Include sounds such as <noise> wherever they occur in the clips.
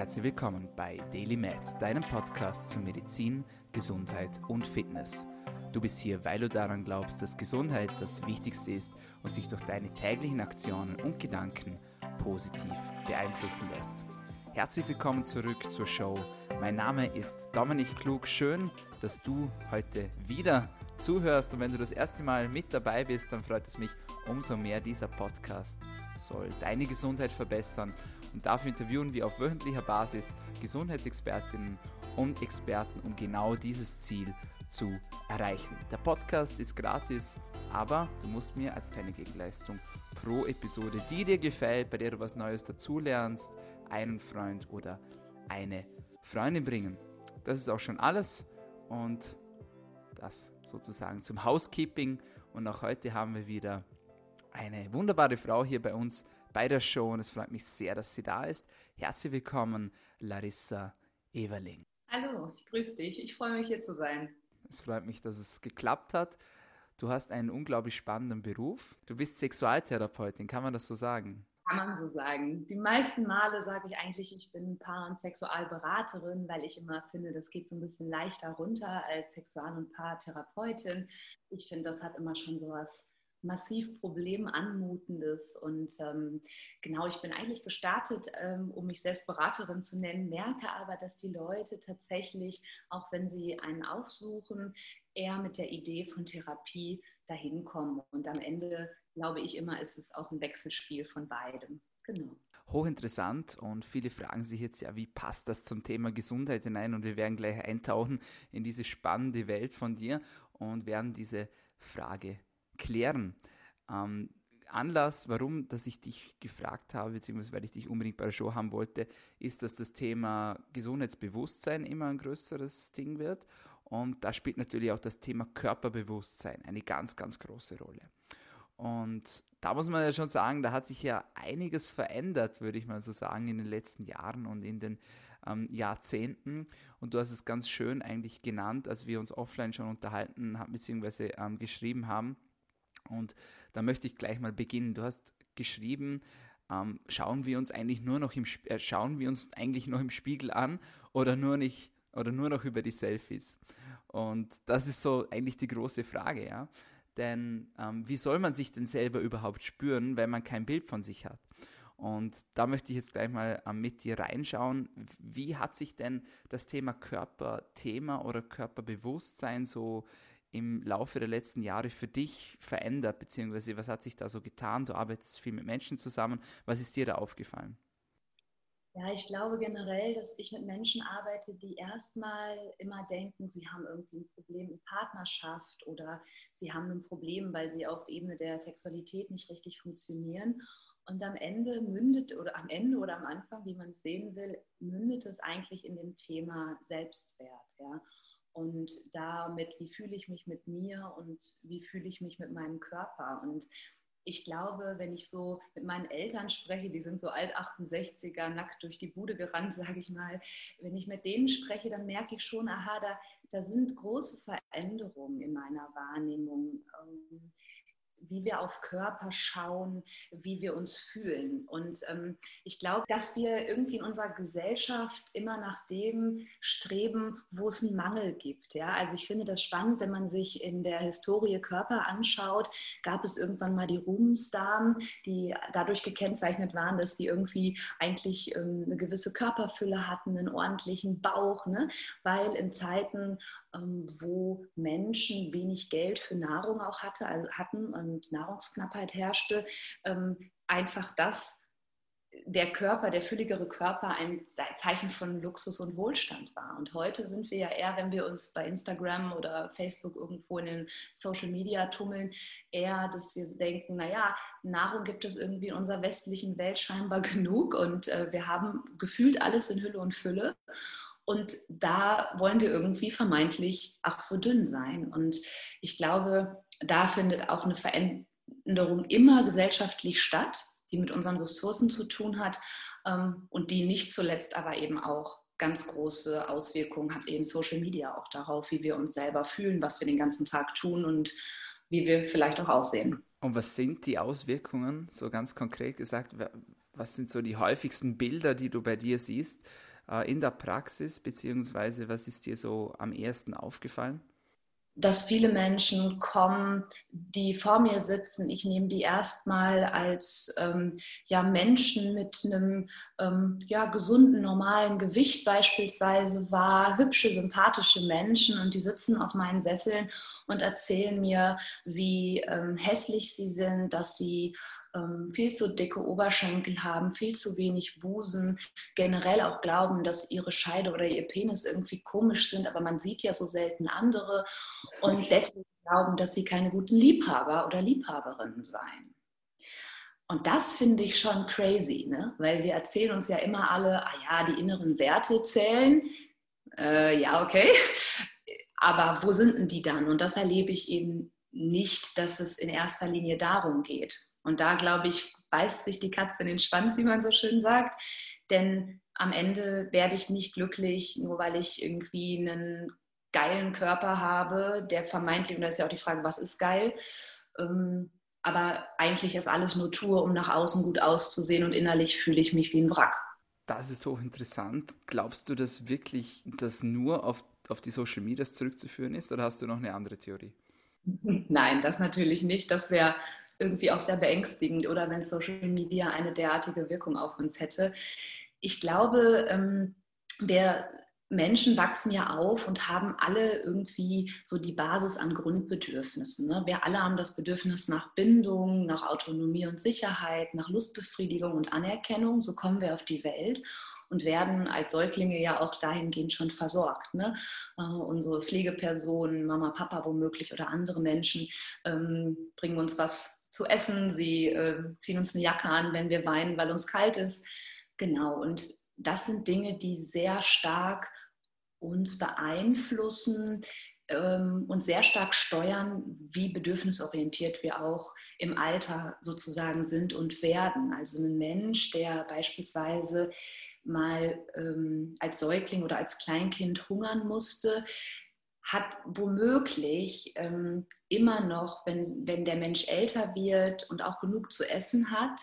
Herzlich willkommen bei Daily Med, deinem Podcast zu Medizin, Gesundheit und Fitness. Du bist hier, weil du daran glaubst, dass Gesundheit das Wichtigste ist und sich durch deine täglichen Aktionen und Gedanken positiv beeinflussen lässt. Herzlich willkommen zurück zur Show. Mein Name ist Dominik Klug. Schön, dass du heute wieder zuhörst und wenn du das erste Mal mit dabei bist, dann freut es mich umso mehr. Dieser Podcast soll deine Gesundheit verbessern und dafür interviewen wir auf wöchentlicher Basis Gesundheitsexpertinnen und Experten, um genau dieses Ziel zu erreichen. Der Podcast ist gratis, aber du musst mir als kleine Gegenleistung pro Episode, die dir gefällt, bei der du was Neues dazulernst, einen Freund oder eine Freundin bringen. Das ist auch schon alles und das sozusagen zum Housekeeping. Und auch heute haben wir wieder eine wunderbare Frau hier bei uns bei der Show und es freut mich sehr, dass sie da ist. Herzlich willkommen, Larissa Everling. Hallo, ich grüße dich. Ich freue mich hier zu sein. Es freut mich, dass es geklappt hat. Du hast einen unglaublich spannenden Beruf. Du bist Sexualtherapeutin, kann man das so sagen? Kann man so sagen. Die meisten Male sage ich eigentlich, ich bin Paar- und Sexualberaterin, weil ich immer finde, das geht so ein bisschen leichter runter als Sexual- und Paartherapeutin. Ich finde, das hat immer schon so was massiv problemanmutendes. Und ähm, genau, ich bin eigentlich gestartet, ähm, um mich selbst Beraterin zu nennen, merke aber, dass die Leute tatsächlich, auch wenn sie einen aufsuchen, eher mit der Idee von Therapie dahin kommen. Und am Ende, glaube ich immer, ist es auch ein Wechselspiel von beidem. Genau. Hochinteressant und viele fragen sich jetzt ja, wie passt das zum Thema Gesundheit hinein? Und wir werden gleich eintauchen in diese spannende Welt von dir und werden diese Frage klären. Ähm, Anlass, warum, dass ich dich gefragt habe, beziehungsweise weil ich dich unbedingt bei der Show haben wollte, ist, dass das Thema Gesundheitsbewusstsein immer ein größeres Ding wird. Und da spielt natürlich auch das Thema Körperbewusstsein eine ganz, ganz große Rolle. Und da muss man ja schon sagen, da hat sich ja einiges verändert, würde ich mal so sagen, in den letzten Jahren und in den ähm, Jahrzehnten. Und du hast es ganz schön eigentlich genannt, als wir uns offline schon unterhalten haben, beziehungsweise ähm, geschrieben haben und da möchte ich gleich mal beginnen. Du hast geschrieben, ähm, schauen wir uns eigentlich nur noch im äh, schauen wir uns eigentlich noch im Spiegel an oder nur nicht oder nur noch über die Selfies. Und das ist so eigentlich die große Frage, ja. Denn ähm, wie soll man sich denn selber überhaupt spüren, wenn man kein Bild von sich hat? Und da möchte ich jetzt gleich mal ähm, mit dir reinschauen. Wie hat sich denn das Thema Körperthema oder Körperbewusstsein so im Laufe der letzten Jahre für dich verändert, beziehungsweise was hat sich da so getan? Du arbeitest viel mit Menschen zusammen. Was ist dir da aufgefallen? Ja, ich glaube generell, dass ich mit Menschen arbeite, die erstmal immer denken, sie haben irgendwie ein Problem in Partnerschaft oder sie haben ein Problem, weil sie auf Ebene der Sexualität nicht richtig funktionieren. Und am Ende mündet oder am Ende oder am Anfang, wie man es sehen will, mündet es eigentlich in dem Thema Selbstwert. Ja? Und damit, wie fühle ich mich mit mir und wie fühle ich mich mit meinem Körper. Und ich glaube, wenn ich so mit meinen Eltern spreche, die sind so alt 68er, nackt durch die Bude gerannt, <laughs> sage ich mal, wenn ich mit denen spreche, dann merke ich schon, aha, da, da sind große Veränderungen in meiner Wahrnehmung. Ähm, wie wir auf Körper schauen, wie wir uns fühlen. Und ähm, ich glaube, dass wir irgendwie in unserer Gesellschaft immer nach dem streben, wo es einen Mangel gibt. Ja? Also ich finde das spannend, wenn man sich in der Historie Körper anschaut, gab es irgendwann mal die Ruhmsdamen, die dadurch gekennzeichnet waren, dass sie irgendwie eigentlich ähm, eine gewisse Körperfülle hatten, einen ordentlichen Bauch, ne? weil in Zeiten, wo Menschen wenig Geld für Nahrung auch hatte, also hatten und Nahrungsknappheit herrschte, ähm, einfach das der Körper, der fülligere Körper ein Zeichen von Luxus und Wohlstand war. Und heute sind wir ja eher, wenn wir uns bei Instagram oder Facebook irgendwo in den Social Media tummeln, eher, dass wir denken, naja, Nahrung gibt es irgendwie in unserer westlichen Welt scheinbar <laughs> genug und äh, wir haben gefühlt alles in Hülle und Fülle. Und da wollen wir irgendwie vermeintlich ach so dünn sein. Und ich glaube, da findet auch eine Veränderung immer gesellschaftlich statt, die mit unseren Ressourcen zu tun hat ähm, und die nicht zuletzt aber eben auch ganz große Auswirkungen hat eben Social Media auch darauf, wie wir uns selber fühlen, was wir den ganzen Tag tun und wie wir vielleicht auch aussehen. Und was sind die Auswirkungen, so ganz konkret gesagt? Was sind so die häufigsten Bilder, die du bei dir siehst äh, in der Praxis, beziehungsweise was ist dir so am ersten aufgefallen? dass viele Menschen kommen, die vor mir sitzen. Ich nehme die erstmal als ähm, ja, Menschen mit einem ähm, ja, gesunden, normalen Gewicht beispielsweise wahr, hübsche, sympathische Menschen und die sitzen auf meinen Sesseln und erzählen mir, wie ähm, hässlich sie sind, dass sie ähm, viel zu dicke Oberschenkel haben, viel zu wenig Busen, generell auch glauben, dass ihre Scheide oder ihr Penis irgendwie komisch sind, aber man sieht ja so selten andere und deswegen glauben, dass sie keine guten Liebhaber oder Liebhaberinnen seien. Und das finde ich schon crazy, ne? weil wir erzählen uns ja immer alle, ah ja, die inneren Werte zählen. Äh, ja, okay. Aber wo sind denn die dann? Und das erlebe ich eben nicht, dass es in erster Linie darum geht. Und da, glaube ich, beißt sich die Katze in den Schwanz, wie man so schön sagt. Denn am Ende werde ich nicht glücklich, nur weil ich irgendwie einen geilen Körper habe, der vermeintlich, und da ist ja auch die Frage, was ist geil, ähm, aber eigentlich ist alles nur Tour, um nach außen gut auszusehen und innerlich fühle ich mich wie ein Wrack. Das ist hochinteressant. Glaubst du, dass wirklich das nur auf, auf die Social Medias zurückzuführen ist oder hast du noch eine andere Theorie? Nein, das natürlich nicht. Das wäre irgendwie auch sehr beängstigend oder wenn Social Media eine derartige Wirkung auf uns hätte. Ich glaube, ähm, wir Menschen wachsen ja auf und haben alle irgendwie so die Basis an Grundbedürfnissen. Ne? Wir alle haben das Bedürfnis nach Bindung, nach Autonomie und Sicherheit, nach Lustbefriedigung und Anerkennung. So kommen wir auf die Welt und werden als Säuglinge ja auch dahingehend schon versorgt. Ne? Äh, unsere Pflegepersonen, Mama, Papa womöglich oder andere Menschen ähm, bringen uns was zu essen, sie äh, ziehen uns eine Jacke an, wenn wir weinen, weil uns kalt ist. Genau, und das sind Dinge, die sehr stark uns beeinflussen ähm, und sehr stark steuern, wie bedürfnisorientiert wir auch im Alter sozusagen sind und werden. Also ein Mensch, der beispielsweise mal ähm, als Säugling oder als Kleinkind hungern musste, hat womöglich ähm, immer noch, wenn, wenn der Mensch älter wird und auch genug zu essen hat,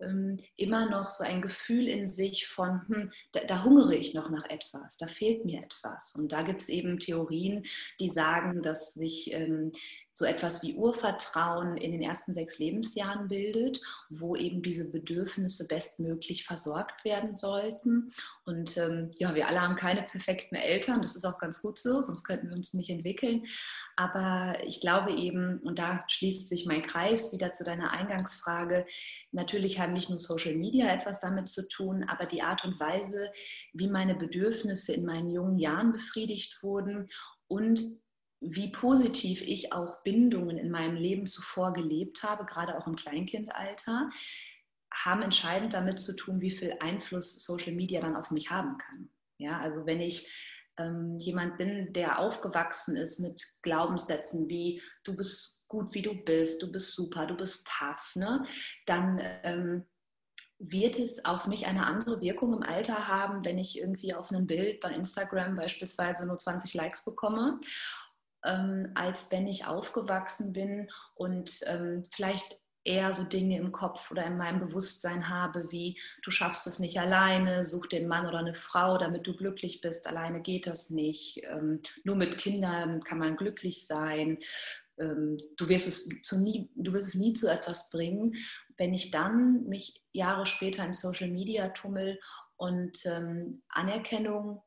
ähm, immer noch so ein Gefühl in sich von, hm, da, da, hungere ich noch nach etwas, da fehlt mir etwas. Und da gibt es eben Theorien, die sagen, dass sich ähm, so etwas wie Urvertrauen in den ersten sechs Lebensjahren bildet, wo eben diese Bedürfnisse bestmöglich versorgt werden sollten. Und ähm, ja, wir alle haben keine perfekten Eltern, das ist auch ganz gut so, sonst könnten wir uns nicht entwickeln. Aber ich glaube eben, und da schließt sich mein Kreis wieder zu deiner Eingangsfrage, Natürlich haben nicht nur Social Media etwas damit zu tun, aber die Art und Weise, wie meine Bedürfnisse in meinen jungen Jahren befriedigt wurden und wie positiv ich auch Bindungen in meinem Leben zuvor gelebt habe, gerade auch im Kleinkindalter, haben entscheidend damit zu tun, wie viel Einfluss Social Media dann auf mich haben kann. Ja, also wenn ich ähm, jemand bin, der aufgewachsen ist mit Glaubenssätzen wie du bist gut, wie du bist, du bist super, du bist tough, ne? dann ähm, wird es auf mich eine andere Wirkung im Alter haben, wenn ich irgendwie auf einem Bild bei Instagram beispielsweise nur 20 Likes bekomme, ähm, als wenn ich aufgewachsen bin und ähm, vielleicht eher so Dinge im Kopf oder in meinem Bewusstsein habe, wie du schaffst es nicht alleine, such den Mann oder eine Frau, damit du glücklich bist, alleine geht das nicht, ähm, nur mit Kindern kann man glücklich sein, ähm, du, wirst es zu nie, du wirst es nie zu etwas bringen. Wenn ich dann mich Jahre später in Social Media tummel und ähm, Anerkennung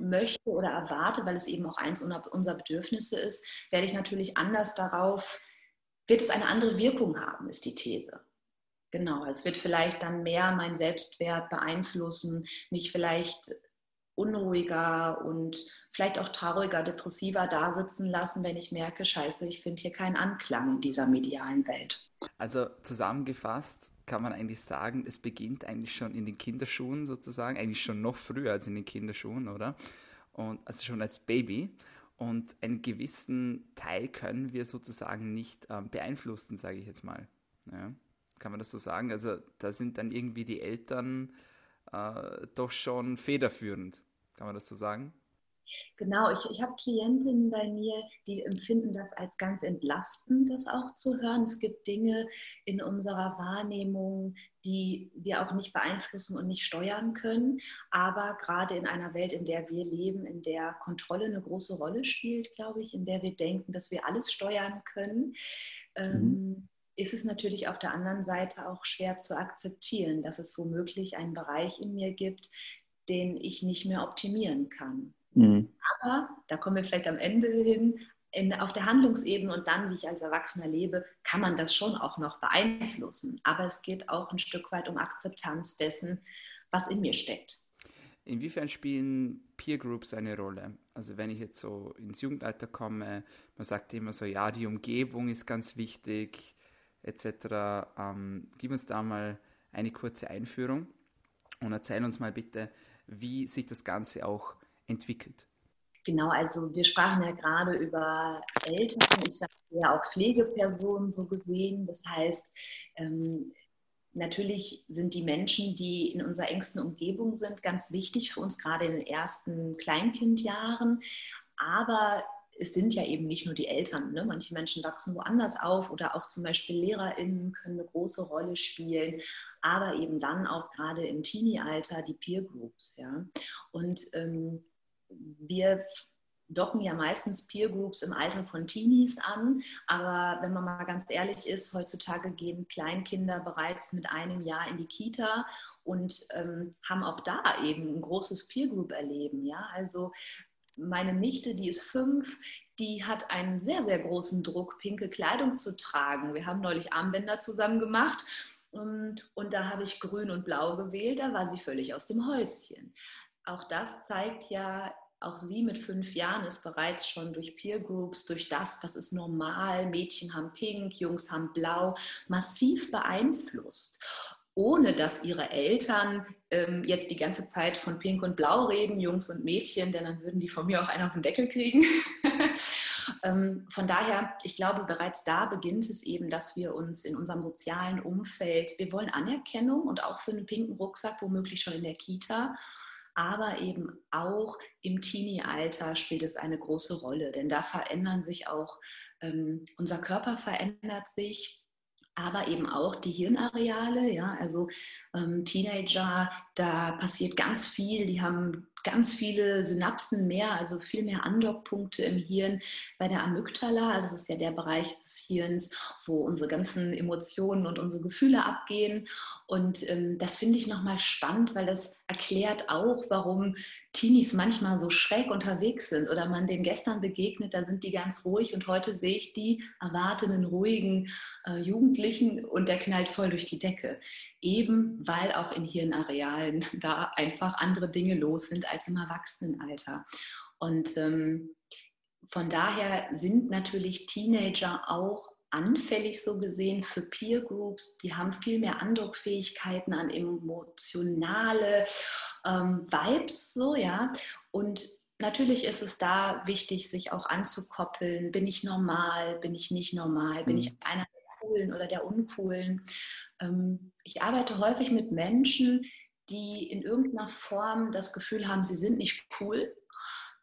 möchte oder erwarte, weil es eben auch eins unserer Bedürfnisse ist, werde ich natürlich anders darauf, wird es eine andere Wirkung haben, ist die These. Genau, es wird vielleicht dann mehr meinen Selbstwert beeinflussen, mich vielleicht unruhiger und vielleicht auch trauriger, depressiver da sitzen lassen, wenn ich merke, scheiße, ich finde hier keinen Anklang in dieser medialen Welt. Also zusammengefasst kann man eigentlich sagen, es beginnt eigentlich schon in den Kinderschuhen sozusagen, eigentlich schon noch früher als in den Kinderschuhen, oder? Und also schon als Baby. Und einen gewissen Teil können wir sozusagen nicht ähm, beeinflussen, sage ich jetzt mal. Ja, kann man das so sagen? Also da sind dann irgendwie die Eltern äh, doch schon federführend. Kann man das so sagen? Genau, ich, ich habe Klientinnen bei mir, die empfinden das als ganz entlastend, das auch zu hören. Es gibt Dinge in unserer Wahrnehmung, die wir auch nicht beeinflussen und nicht steuern können. Aber gerade in einer Welt, in der wir leben, in der Kontrolle eine große Rolle spielt, glaube ich, in der wir denken, dass wir alles steuern können, ähm, mhm. ist es natürlich auf der anderen Seite auch schwer zu akzeptieren, dass es womöglich einen Bereich in mir gibt, den ich nicht mehr optimieren kann. Mhm. Aber, da kommen wir vielleicht am Ende hin, in, auf der Handlungsebene und dann, wie ich als Erwachsener lebe, kann man das schon auch noch beeinflussen. Aber es geht auch ein Stück weit um Akzeptanz dessen, was in mir steckt. Inwiefern spielen Peer Groups eine Rolle? Also wenn ich jetzt so ins Jugendalter komme, man sagt immer so, ja, die Umgebung ist ganz wichtig, etc. Ähm, gib uns da mal eine kurze Einführung und erzähl uns mal bitte, wie sich das Ganze auch entwickelt. Genau, also wir sprachen ja gerade über Eltern, ich sage ja auch Pflegepersonen so gesehen. Das heißt, ähm, natürlich sind die Menschen, die in unserer engsten Umgebung sind, ganz wichtig für uns, gerade in den ersten Kleinkindjahren. Aber es sind ja eben nicht nur die Eltern. Ne? Manche Menschen wachsen woanders auf oder auch zum Beispiel LehrerInnen können eine große Rolle spielen, aber eben dann auch gerade im Teenie-Alter die Peer Groups. Ja? Und ähm, wir docken ja meistens Peer Groups im Alter von Teenies an, aber wenn man mal ganz ehrlich ist, heutzutage gehen Kleinkinder bereits mit einem Jahr in die Kita und ähm, haben auch da eben ein großes Peer Group erleben. Ja? Also meine Nichte, die ist fünf, die hat einen sehr, sehr großen Druck, pinke Kleidung zu tragen. Wir haben neulich Armbänder zusammen gemacht und, und da habe ich grün und blau gewählt, da war sie völlig aus dem Häuschen auch das zeigt ja, auch sie mit fünf Jahren ist bereits schon durch Peer Groups, durch das, das ist normal, Mädchen haben pink, Jungs haben blau, massiv beeinflusst ohne dass ihre Eltern ähm, jetzt die ganze Zeit von Pink und Blau reden, Jungs und Mädchen, denn dann würden die von mir auch einen auf den Deckel kriegen. <laughs> ähm, von daher, ich glaube, bereits da beginnt es eben, dass wir uns in unserem sozialen Umfeld, wir wollen Anerkennung und auch für einen pinken Rucksack, womöglich schon in der Kita aber eben auch im Teenie-Alter spielt es eine große Rolle, denn da verändern sich auch, ähm, unser Körper verändert sich, aber eben auch die Hirnareale. Ja, also ähm, Teenager, da passiert ganz viel, die haben ganz viele Synapsen mehr, also viel mehr Andockpunkte im Hirn bei der Amygdala. Also das ist ja der Bereich des Hirns, wo unsere ganzen Emotionen und unsere Gefühle abgehen. Und ähm, das finde ich nochmal spannend, weil das erklärt auch, warum Teenies manchmal so schräg unterwegs sind oder man denen gestern begegnet, da sind die ganz ruhig und heute sehe ich die erwartenden, ruhigen äh, Jugendlichen und der knallt voll durch die Decke. Eben weil auch in Hirnarealen <laughs> da einfach andere Dinge los sind als im Erwachsenenalter. Und ähm, von daher sind natürlich Teenager auch anfällig so gesehen für Peer Groups. Die haben viel mehr Andockfähigkeiten an emotionale ähm, Vibes, so ja. Und natürlich ist es da wichtig, sich auch anzukoppeln. Bin ich normal? Bin ich nicht normal? Bin mhm. ich einer coolen oder der uncoolen? Ähm, ich arbeite häufig mit Menschen, die in irgendeiner Form das Gefühl haben, sie sind nicht cool.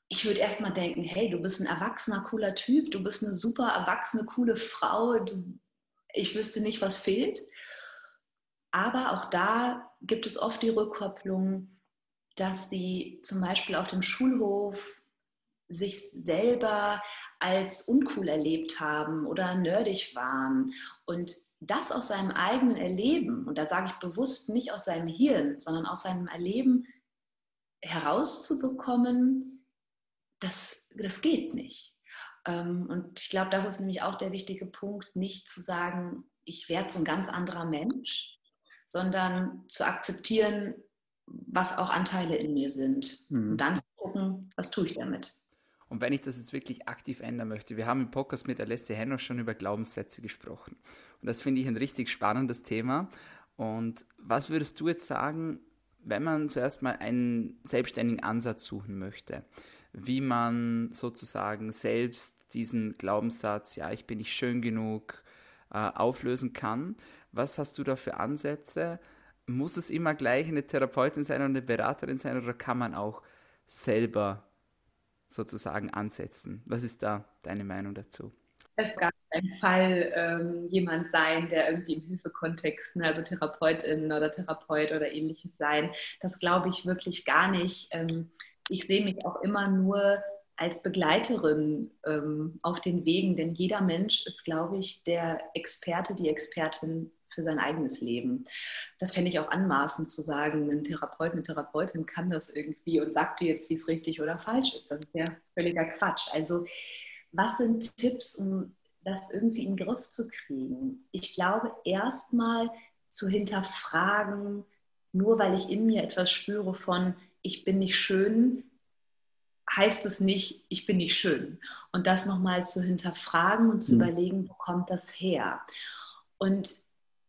Ich würde erstmal denken, hey, du bist ein erwachsener, cooler Typ, du bist eine super erwachsene, coole Frau, du, ich wüsste nicht, was fehlt. Aber auch da gibt es oft die Rückkopplung, dass sie zum Beispiel auf dem Schulhof sich selber als uncool erlebt haben oder nerdig waren und das aus seinem eigenen Erleben, und da sage ich bewusst nicht aus seinem Hirn, sondern aus seinem Erleben herauszubekommen, das, das geht nicht. Ähm, und ich glaube, das ist nämlich auch der wichtige Punkt, nicht zu sagen, ich werde so ein ganz anderer Mensch, sondern zu akzeptieren, was auch Anteile in mir sind. Mhm. Und dann zu gucken, was tue ich damit. Und wenn ich das jetzt wirklich aktiv ändern möchte, wir haben im Podcast mit Alessia Henno schon über Glaubenssätze gesprochen. Und das finde ich ein richtig spannendes Thema. Und was würdest du jetzt sagen, wenn man zuerst mal einen selbstständigen Ansatz suchen möchte, wie man sozusagen selbst diesen Glaubenssatz, ja, ich bin nicht schön genug, äh, auflösen kann? Was hast du da für Ansätze? Muss es immer gleich eine Therapeutin sein oder eine Beraterin sein oder kann man auch selber sozusagen ansetzen. Was ist da deine Meinung dazu? Es gab ein Fall ähm, jemand sein, der irgendwie im Hilfekontext, ne, also Therapeutin oder Therapeut oder ähnliches sein. Das glaube ich wirklich gar nicht. Ähm, ich sehe mich auch immer nur als Begleiterin ähm, auf den Wegen, denn jeder Mensch ist, glaube ich, der Experte, die Expertin für sein eigenes Leben. Das fände ich auch anmaßend zu sagen, ein Therapeut, eine Therapeutin kann das irgendwie und sagt dir jetzt, wie es richtig oder falsch ist. Das ist ja völliger Quatsch. Also was sind Tipps, um das irgendwie in den Griff zu kriegen? Ich glaube, erstmal zu hinterfragen, nur weil ich in mir etwas spüre von, ich bin nicht schön, heißt es nicht, ich bin nicht schön. Und das nochmal zu hinterfragen und zu mhm. überlegen, wo kommt das her? Und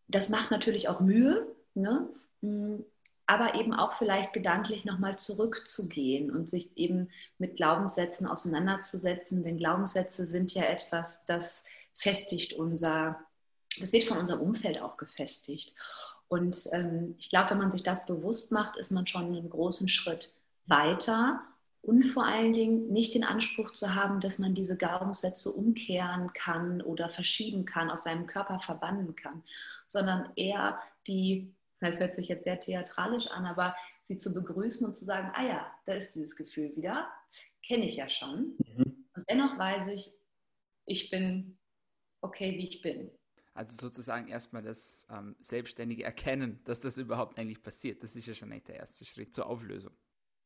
das macht natürlich auch Mühe, ne? Mm, aber eben auch vielleicht gedanklich nochmal zurückzugehen und sich eben mit Glaubenssätzen auseinanderzusetzen. Denn Glaubenssätze sind ja etwas, das festigt unser, das wird von unserem Umfeld auch gefestigt. Und ähm, ich glaube, wenn man sich das bewusst macht, ist man schon einen großen Schritt weiter und vor allen Dingen nicht den Anspruch zu haben, dass man diese Glaubenssätze umkehren kann oder verschieben kann, aus seinem Körper verbannen kann, sondern eher die, das hört sich jetzt sehr theatralisch an, aber sie zu begrüßen und zu sagen, ah ja, da ist dieses Gefühl wieder, kenne ich ja schon. Mhm. Und dennoch weiß ich, ich bin okay, wie ich bin. Also sozusagen erstmal das ähm, selbstständige Erkennen, dass das überhaupt eigentlich passiert. Das ist ja schon nicht der erste Schritt zur Auflösung.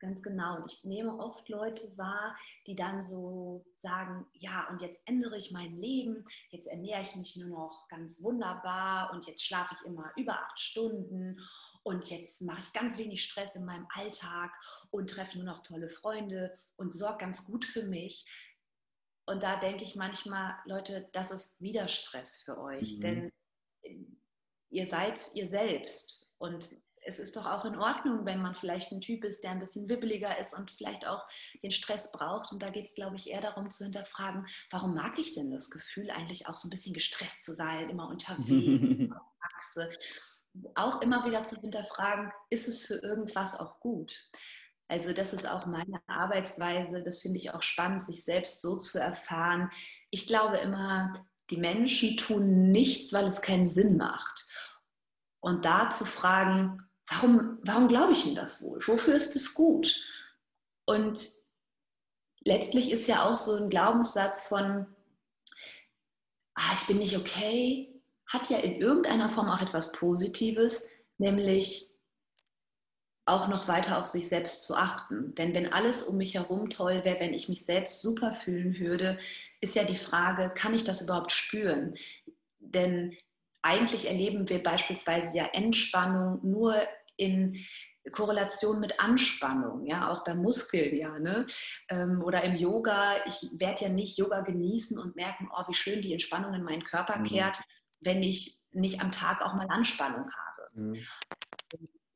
Ganz genau. Und ich nehme oft Leute wahr, die dann so sagen, ja, und jetzt ändere ich mein Leben, jetzt ernähre ich mich nur noch ganz wunderbar und jetzt schlafe ich immer über acht Stunden und jetzt mache ich ganz wenig Stress in meinem Alltag und treffe nur noch tolle Freunde und sorge ganz gut für mich. Und da denke ich manchmal, Leute, das ist wieder Stress für euch, mhm. denn ihr seid ihr selbst und es ist doch auch in Ordnung, wenn man vielleicht ein Typ ist, der ein bisschen wibbeliger ist und vielleicht auch den Stress braucht. Und da geht es, glaube ich, eher darum zu hinterfragen, warum mag ich denn das Gefühl, eigentlich auch so ein bisschen gestresst zu sein, immer unterwegs, <laughs> auch immer wieder zu hinterfragen, ist es für irgendwas auch gut? Also das ist auch meine Arbeitsweise, das finde ich auch spannend, sich selbst so zu erfahren. Ich glaube immer, die Menschen tun nichts, weil es keinen Sinn macht. Und da zu fragen, warum, warum glaube ich denn das wohl? Wofür ist es gut? Und letztlich ist ja auch so ein Glaubenssatz von, ah, ich bin nicht okay, hat ja in irgendeiner Form auch etwas Positives, nämlich auch noch weiter auf sich selbst zu achten. Denn wenn alles um mich herum toll wäre, wenn ich mich selbst super fühlen würde, ist ja die Frage, kann ich das überhaupt spüren? Denn eigentlich erleben wir beispielsweise ja Entspannung nur in Korrelation mit Anspannung, ja, auch beim Muskel, ja, ne? Ähm, oder im Yoga. Ich werde ja nicht Yoga genießen und merken, oh, wie schön die Entspannung in meinen Körper mhm. kehrt, wenn ich nicht am Tag auch mal Anspannung habe. Mhm.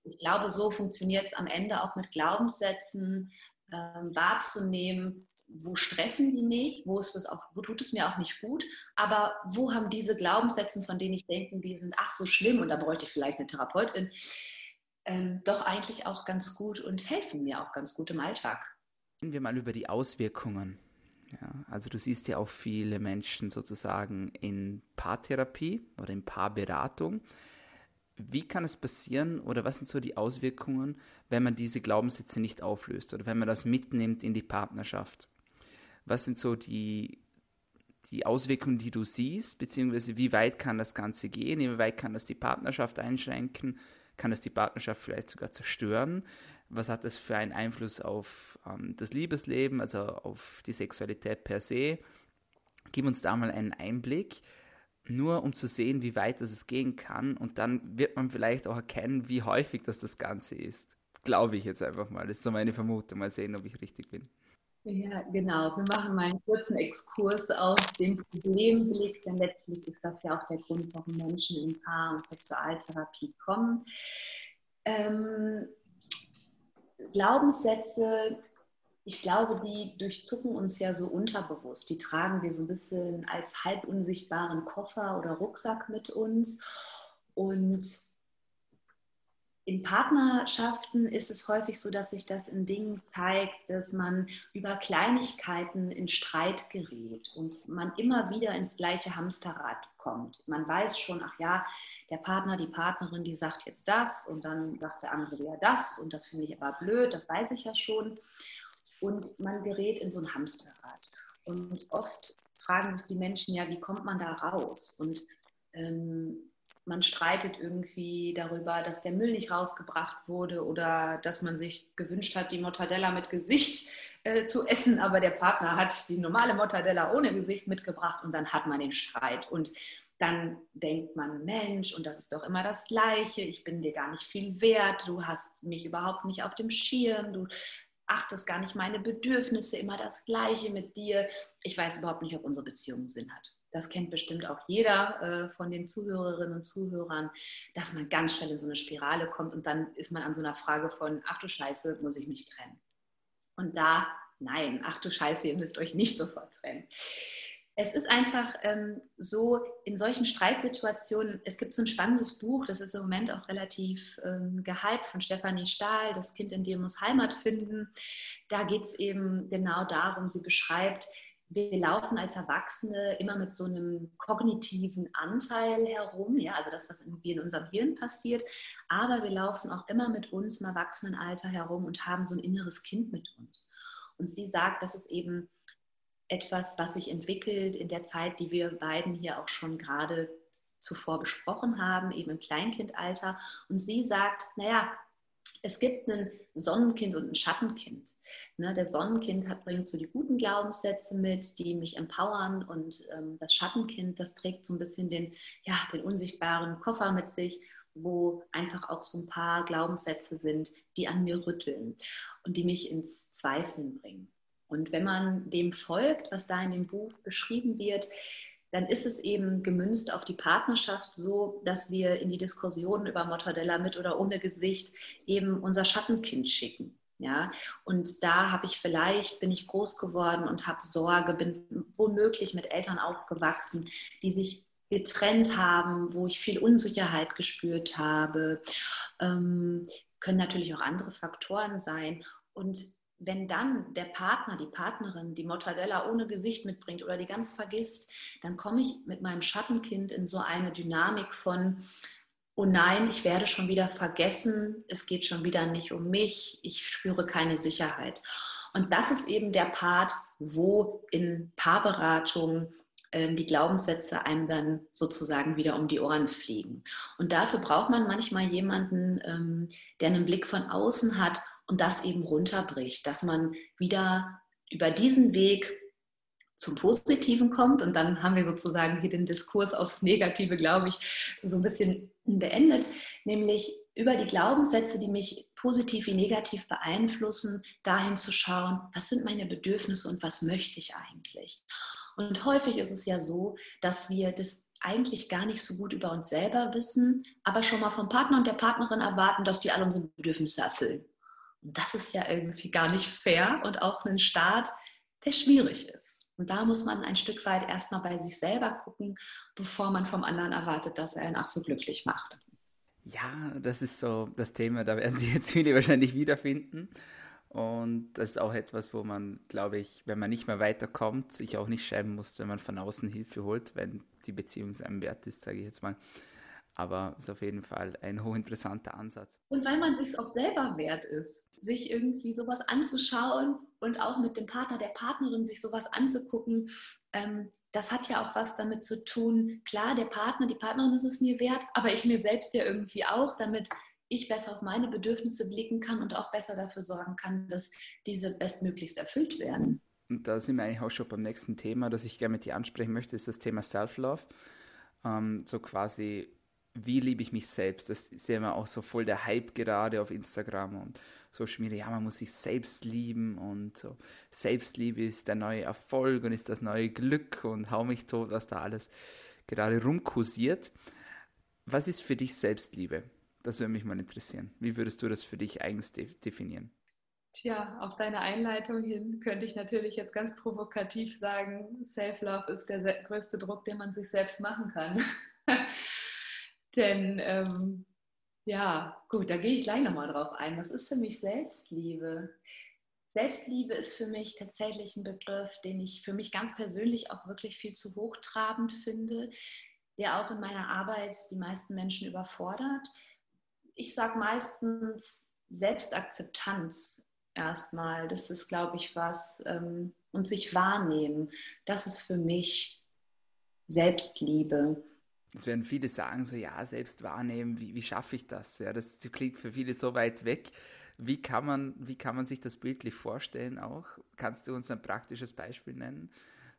Ich glaube, so funktioniert es am Ende auch mit Glaubenssätzen ähm, wahrzunehmen, wo stressen die mich, wo ist es auch, wo tut es mir auch nicht gut, aber wo haben diese Glaubenssätze, von denen ich denke, die sind ach so schlimm und da bräuchte ich vielleicht eine Therapeutin, ähm, doch eigentlich auch ganz gut und helfen mir auch ganz gut im Alltag. Reden wir mal über die Auswirkungen. Ja, also du siehst ja auch viele Menschen sozusagen in Paartherapie oder in Paarberatung. Wie kann es passieren oder was sind so die Auswirkungen, wenn man diese Glaubenssätze nicht auflöst oder wenn man das mitnimmt in die Partnerschaft? Was sind so die, die Auswirkungen, die du siehst, beziehungsweise wie weit kann das Ganze gehen, wie weit kann das die Partnerschaft einschränken, kann es die Partnerschaft vielleicht sogar zerstören? Was hat das für einen Einfluss auf ähm, das Liebesleben, also auf die Sexualität per se? Gib uns da mal einen Einblick, nur um zu sehen, wie weit das es gehen kann. Und dann wird man vielleicht auch erkennen, wie häufig das das Ganze ist. Glaube ich jetzt einfach mal. Das ist so meine Vermutung. Mal sehen, ob ich richtig bin. Ja, genau. Wir machen mal einen kurzen Exkurs auf den Problemblick, denn letztlich ist das ja auch der Grund, warum Menschen in Paar- und Sexualtherapie kommen. Ähm, Glaubenssätze, ich glaube, die durchzucken uns ja so unterbewusst. Die tragen wir so ein bisschen als halb unsichtbaren Koffer oder Rucksack mit uns. Und in Partnerschaften ist es häufig so, dass sich das in Dingen zeigt, dass man über Kleinigkeiten in Streit gerät und man immer wieder ins gleiche Hamsterrad kommt. Man weiß schon, ach ja, der Partner, die Partnerin, die sagt jetzt das und dann sagt der andere wieder das und das finde ich aber blöd, das weiß ich ja schon. Und man gerät in so ein Hamsterrad. Und oft fragen sich die Menschen ja, wie kommt man da raus? Und ähm, man streitet irgendwie darüber, dass der Müll nicht rausgebracht wurde oder dass man sich gewünscht hat, die Mortadella mit Gesicht äh, zu essen, aber der Partner hat die normale Mortadella ohne Gesicht mitgebracht und dann hat man den Streit. Und dann denkt man, Mensch, und das ist doch immer das Gleiche, ich bin dir gar nicht viel wert, du hast mich überhaupt nicht auf dem Schirm, du achtest gar nicht meine Bedürfnisse, immer das Gleiche mit dir. Ich weiß überhaupt nicht, ob unsere Beziehung Sinn hat das kennt bestimmt auch jeder äh, von den Zuhörerinnen und Zuhörern, dass man ganz schnell in so eine Spirale kommt und dann ist man an so einer Frage von, ach du Scheiße, muss ich mich trennen? Und da, nein, ach du Scheiße, ihr müsst euch nicht <laughs> sofort trennen. Es ist einfach ähm, so, in solchen Streitsituationen, es gibt so ein spannendes Buch, das ist im Moment auch relativ ähm, gehypt von Stefanie Stahl, Das Kind in dir muss Heimat finden. Da geht es eben genau darum, sie beschreibt, wir laufen als Erwachsene immer mit so einem kognitiven Anteil herum, ja, also das, was in, in unserem Hirn passiert, aber wir laufen auch immer mit uns im Erwachsenenalter herum und haben so ein inneres Kind mit uns. Und sie sagt, das ist eben etwas, was sich entwickelt in der Zeit, die wir beiden hier auch schon gerade zuvor besprochen haben, eben im Kleinkindalter. Und sie sagt, naja, es gibt ein Sonnenkind und ein Schattenkind. Ne, der Sonnenkind hat, bringt so die guten Glaubenssätze mit, die mich empowern und ähm, das Schattenkind, das trägt so ein bisschen den, ja, den unsichtbaren Koffer mit sich, wo einfach auch so ein paar Glaubenssätze sind, die an mir rütteln und die mich ins Zweifeln bringen. Und wenn man dem folgt, was da in dem Buch beschrieben wird, dann ist es eben gemünzt auf die Partnerschaft so, dass wir in die Diskussion über Mortadella mit oder ohne Gesicht eben unser Schattenkind schicken. Ja, und da habe ich vielleicht, bin ich groß geworden und habe Sorge, bin womöglich mit Eltern aufgewachsen, die sich getrennt haben, wo ich viel Unsicherheit gespürt habe. Ähm, können natürlich auch andere Faktoren sein. Und wenn dann der Partner, die Partnerin die Mortadella ohne Gesicht mitbringt oder die ganz vergisst, dann komme ich mit meinem Schattenkind in so eine Dynamik von, oh nein, ich werde schon wieder vergessen, es geht schon wieder nicht um mich, ich spüre keine Sicherheit. Und das ist eben der Part, wo in Paarberatung ähm, die Glaubenssätze einem dann sozusagen wieder um die Ohren fliegen. Und dafür braucht man manchmal jemanden, ähm, der einen Blick von außen hat und das eben runterbricht, dass man wieder über diesen Weg zum Positiven kommt und dann haben wir sozusagen hier den Diskurs aufs Negative, glaube ich, so ein bisschen beendet, nämlich über die Glaubenssätze, die mich positiv wie negativ beeinflussen, dahin zu schauen, was sind meine Bedürfnisse und was möchte ich eigentlich. Und häufig ist es ja so, dass wir das eigentlich gar nicht so gut über uns selber wissen, aber schon mal vom Partner und der Partnerin erwarten, dass die alle unsere Bedürfnisse erfüllen. Und das ist ja irgendwie gar nicht fair und auch ein Start, der schwierig ist. Und da muss man ein Stück weit erstmal bei sich selber gucken, bevor man vom anderen erwartet, dass er ihn auch so glücklich macht. Ja, das ist so das Thema, da werden sich jetzt viele <laughs> wahrscheinlich wiederfinden. Und das ist auch etwas, wo man, glaube ich, wenn man nicht mehr weiterkommt, sich auch nicht schreiben muss, wenn man von außen Hilfe holt, wenn die Beziehung seinem Wert ist, sage ich jetzt mal. Aber es ist auf jeden Fall ein hochinteressanter Ansatz. Und weil man sich auch selber wert ist, sich irgendwie sowas anzuschauen und auch mit dem Partner, der Partnerin sich sowas anzugucken, ähm, das hat ja auch was damit zu tun. Klar, der Partner, die Partnerin ist es mir wert, aber ich mir selbst ja irgendwie auch, damit ich besser auf meine Bedürfnisse blicken kann und auch besser dafür sorgen kann, dass diese bestmöglichst erfüllt werden. Und da sind wir eigentlich auch schon beim nächsten Thema, das ich gerne mit dir ansprechen möchte, ist das Thema Self-Love. Ähm, so quasi wie liebe ich mich selbst? Das ist ja immer auch so voll der Hype gerade auf Instagram und Social Media. Ja, man muss sich selbst lieben und so. Selbstliebe ist der neue Erfolg und ist das neue Glück und hau mich tot, was da alles gerade rumkursiert. Was ist für dich Selbstliebe? Das würde mich mal interessieren. Wie würdest du das für dich eigens definieren? Tja, auf deine Einleitung hin könnte ich natürlich jetzt ganz provokativ sagen, Self-Love ist der größte Druck, den man sich selbst machen kann. <laughs> Denn ähm, Ja, gut, da gehe ich gleich nochmal drauf ein. Was ist für mich Selbstliebe? Selbstliebe ist für mich tatsächlich ein Begriff, den ich für mich ganz persönlich auch wirklich viel zu hochtrabend finde, der auch in meiner Arbeit die meisten Menschen überfordert. Ich sage meistens Selbstakzeptanz erstmal. Das ist, glaube ich, was. Ähm, und sich wahrnehmen. Das ist für mich Selbstliebe. Es werden viele sagen, so ja, selbst wahrnehmen, wie, wie schaffe ich das? Ja, das klingt für viele so weit weg. Wie kann, man, wie kann man sich das bildlich vorstellen auch? Kannst du uns ein praktisches Beispiel nennen,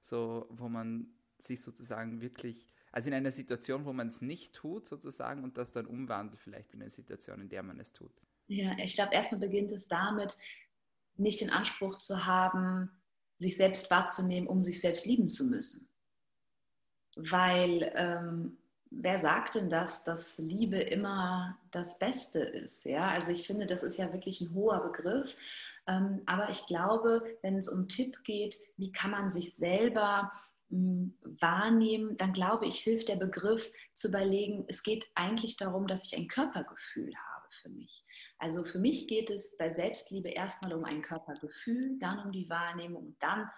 so, wo man sich sozusagen wirklich, also in einer Situation, wo man es nicht tut sozusagen und das dann umwandelt vielleicht in eine Situation, in der man es tut? Ja, ich glaube, erstmal beginnt es damit, nicht den Anspruch zu haben, sich selbst wahrzunehmen, um sich selbst lieben zu müssen. Weil ähm, wer sagt denn das, dass Liebe immer das Beste ist? Ja, also ich finde, das ist ja wirklich ein hoher Begriff. Ähm, aber ich glaube, wenn es um Tipp geht, wie kann man sich selber hm, wahrnehmen, dann glaube ich, hilft der Begriff zu überlegen, es geht eigentlich darum, dass ich ein Körpergefühl habe für mich. Also für mich geht es bei Selbstliebe erstmal um ein Körpergefühl, dann um die Wahrnehmung und dann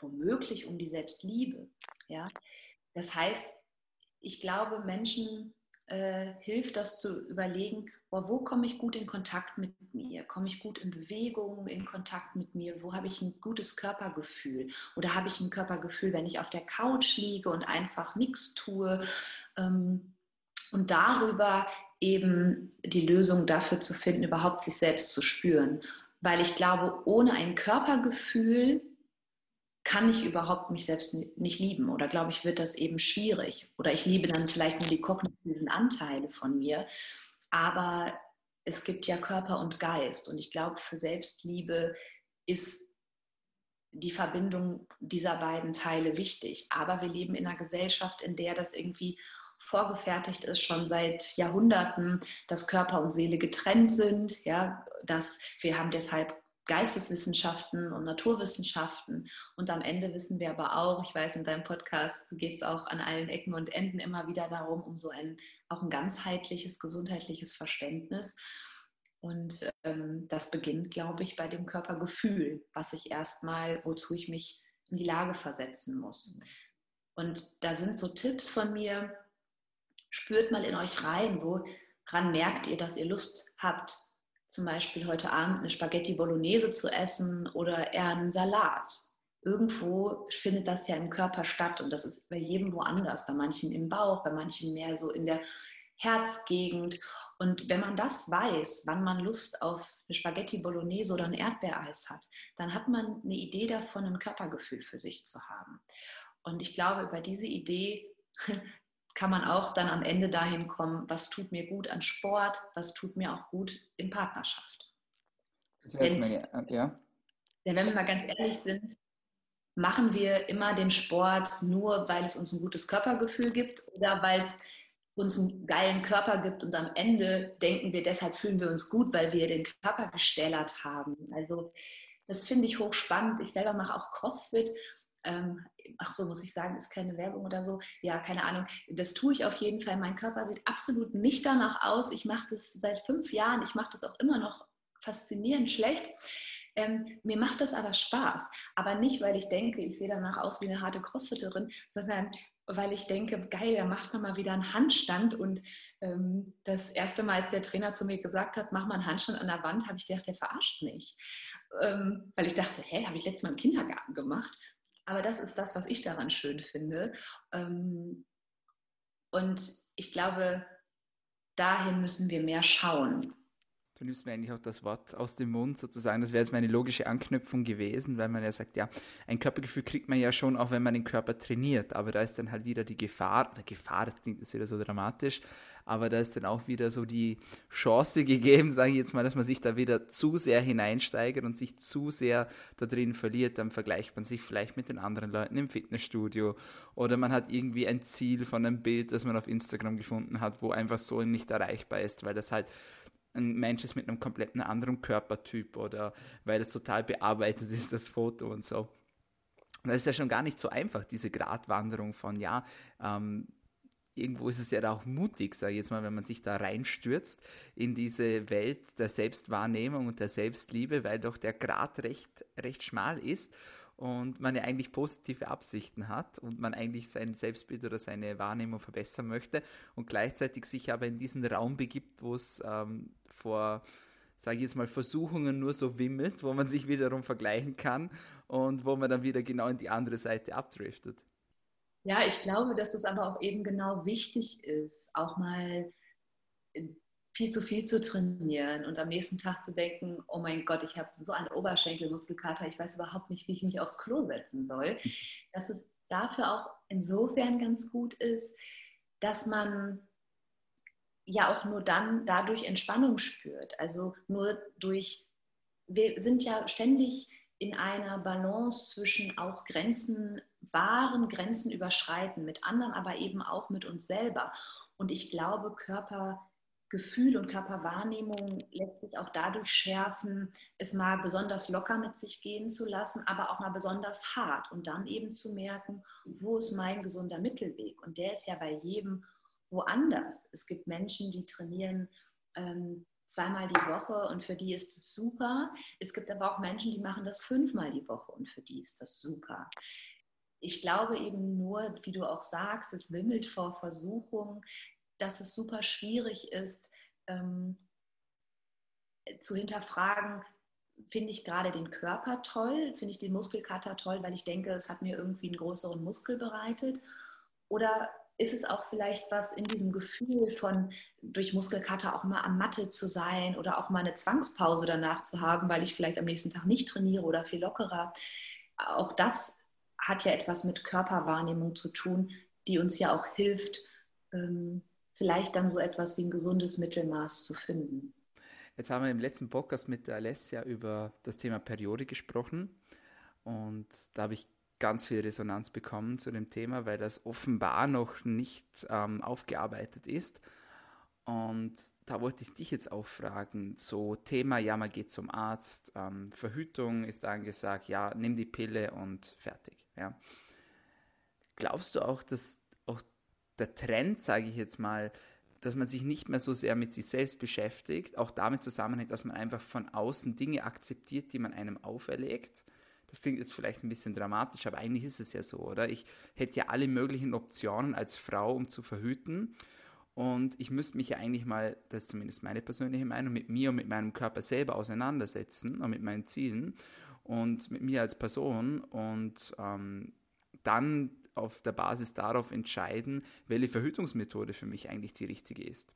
womöglich um die Selbstliebe. Ja? Das heißt, ich glaube, Menschen äh, hilft das zu überlegen, boah, wo komme ich gut in Kontakt mit mir? Komme ich gut in Bewegung, in Kontakt mit mir? Wo habe ich ein gutes Körpergefühl? Oder habe ich ein Körpergefühl, wenn ich auf der Couch liege und einfach nichts tue? Ähm, und darüber eben die Lösung dafür zu finden, überhaupt sich selbst zu spüren. Weil ich glaube, ohne ein Körpergefühl kann ich überhaupt mich selbst nicht lieben? Oder glaube ich, wird das eben schwierig? Oder ich liebe dann vielleicht nur die kognitiven Anteile von mir, aber es gibt ja Körper und Geist. Und ich glaube, für Selbstliebe ist die Verbindung dieser beiden Teile wichtig. Aber wir leben in einer Gesellschaft, in der das irgendwie vorgefertigt ist, schon seit Jahrhunderten, dass Körper und Seele getrennt sind, ja, dass wir haben deshalb Geisteswissenschaften und Naturwissenschaften. Und am Ende wissen wir aber auch, ich weiß, in deinem Podcast geht es auch an allen Ecken und Enden immer wieder darum, um so ein auch ein ganzheitliches, gesundheitliches Verständnis. Und ähm, das beginnt, glaube ich, bei dem Körpergefühl, was ich erstmal, wozu ich mich in die Lage versetzen muss. Und da sind so Tipps von mir, spürt mal in euch rein, woran merkt ihr, dass ihr Lust habt, zum Beispiel heute Abend eine Spaghetti Bolognese zu essen oder eher einen Salat. Irgendwo findet das ja im Körper statt und das ist bei jedem woanders, bei manchen im Bauch, bei manchen mehr so in der Herzgegend. Und wenn man das weiß, wann man Lust auf eine Spaghetti Bolognese oder ein Erdbeereis hat, dann hat man eine Idee davon, ein Körpergefühl für sich zu haben. Und ich glaube, über diese Idee kann man auch dann am Ende dahin kommen, was tut mir gut an Sport, was tut mir auch gut in Partnerschaft. Das wäre jetzt meine, äh, ja. Denn wenn wir mal ganz ehrlich sind, machen wir immer den Sport nur, weil es uns ein gutes Körpergefühl gibt oder weil es uns einen geilen Körper gibt und am Ende denken wir, deshalb fühlen wir uns gut, weil wir den Körper gestählert haben. Also das finde ich hochspannend. Ich selber mache auch CrossFit ähm, ach so muss ich sagen, ist keine Werbung oder so. Ja, keine Ahnung. Das tue ich auf jeden Fall. Mein Körper sieht absolut nicht danach aus. Ich mache das seit fünf Jahren. Ich mache das auch immer noch faszinierend schlecht. Ähm, mir macht das aber Spaß. Aber nicht, weil ich denke, ich sehe danach aus wie eine harte Crossfitterin, sondern weil ich denke, geil, da macht man mal wieder einen Handstand. Und ähm, das erste Mal, als der Trainer zu mir gesagt hat, mach mal einen Handstand an der Wand, habe ich gedacht, der verarscht mich. Ähm, weil ich dachte, hä, habe ich letztes Mal im Kindergarten gemacht. Aber das ist das, was ich daran schön finde. Ähm, und ich glaube, dahin müssen wir mehr schauen. Du nimmst mir eigentlich auch das Wort aus dem Mund sozusagen. Das wäre jetzt meine logische Anknüpfung gewesen, weil man ja sagt, ja, ein Körpergefühl kriegt man ja schon, auch wenn man den Körper trainiert. Aber da ist dann halt wieder die Gefahr, oder Gefahr, das klingt jetzt wieder so dramatisch, aber da ist dann auch wieder so die Chance gegeben, sage ich jetzt mal, dass man sich da wieder zu sehr hineinsteigert und sich zu sehr da drin verliert. Dann vergleicht man sich vielleicht mit den anderen Leuten im Fitnessstudio oder man hat irgendwie ein Ziel von einem Bild, das man auf Instagram gefunden hat, wo einfach so nicht erreichbar ist, weil das halt ein Mensch ist mit einem kompletten anderen Körpertyp oder weil es total bearbeitet ist, das Foto und so. Das ist ja schon gar nicht so einfach, diese Gratwanderung von, ja, ähm, irgendwo ist es ja auch mutig, sage ich jetzt mal, wenn man sich da reinstürzt in diese Welt der Selbstwahrnehmung und der Selbstliebe, weil doch der Grad recht, recht schmal ist und man ja eigentlich positive Absichten hat und man eigentlich sein Selbstbild oder seine Wahrnehmung verbessern möchte und gleichzeitig sich aber in diesen Raum begibt, wo es ähm, vor, sage ich jetzt mal, Versuchungen nur so wimmelt, wo man sich wiederum vergleichen kann und wo man dann wieder genau in die andere Seite abdriftet. Ja, ich glaube, dass es aber auch eben genau wichtig ist, auch mal viel zu viel zu trainieren und am nächsten Tag zu denken, oh mein Gott, ich habe so einen Oberschenkelmuskelkater, ich weiß überhaupt nicht, wie ich mich aufs Klo setzen soll. Dass es dafür auch insofern ganz gut ist, dass man ja auch nur dann dadurch Entspannung spürt. Also nur durch, wir sind ja ständig in einer Balance zwischen auch Grenzen wahren, Grenzen überschreiten mit anderen, aber eben auch mit uns selber. Und ich glaube, Körpergefühl und Körperwahrnehmung lässt sich auch dadurch schärfen, es mal besonders locker mit sich gehen zu lassen, aber auch mal besonders hart und dann eben zu merken, wo ist mein gesunder Mittelweg? Und der ist ja bei jedem woanders. Es gibt Menschen, die trainieren ähm, zweimal die Woche und für die ist das super. Es gibt aber auch Menschen, die machen das fünfmal die Woche und für die ist das super. Ich glaube eben nur, wie du auch sagst, es wimmelt vor Versuchungen, dass es super schwierig ist, ähm, zu hinterfragen, finde ich gerade den Körper toll, finde ich den Muskelkater toll, weil ich denke, es hat mir irgendwie einen größeren Muskel bereitet. Oder ist es auch vielleicht was in diesem Gefühl von durch Muskelkater auch mal am Matte zu sein oder auch mal eine Zwangspause danach zu haben, weil ich vielleicht am nächsten Tag nicht trainiere oder viel lockerer. Auch das hat ja etwas mit Körperwahrnehmung zu tun, die uns ja auch hilft, ähm, vielleicht dann so etwas wie ein gesundes Mittelmaß zu finden. Jetzt haben wir im letzten Podcast mit Alessia über das Thema Periode gesprochen und da habe ich ganz viel Resonanz bekommen zu dem Thema, weil das offenbar noch nicht ähm, aufgearbeitet ist. Und da wollte ich dich jetzt auch fragen, so Thema, ja, man geht zum Arzt, ähm, Verhütung ist angesagt, ja, nimm die Pille und fertig. Ja. Glaubst du auch, dass der Trend, sage ich jetzt mal, dass man sich nicht mehr so sehr mit sich selbst beschäftigt, auch damit zusammenhängt, dass man einfach von außen Dinge akzeptiert, die man einem auferlegt das klingt jetzt vielleicht ein bisschen dramatisch, aber eigentlich ist es ja so, oder? Ich hätte ja alle möglichen Optionen als Frau, um zu verhüten. Und ich müsste mich ja eigentlich mal, das ist zumindest meine persönliche Meinung, mit mir und mit meinem Körper selber auseinandersetzen und mit meinen Zielen und mit mir als Person und ähm, dann auf der Basis darauf entscheiden, welche Verhütungsmethode für mich eigentlich die richtige ist.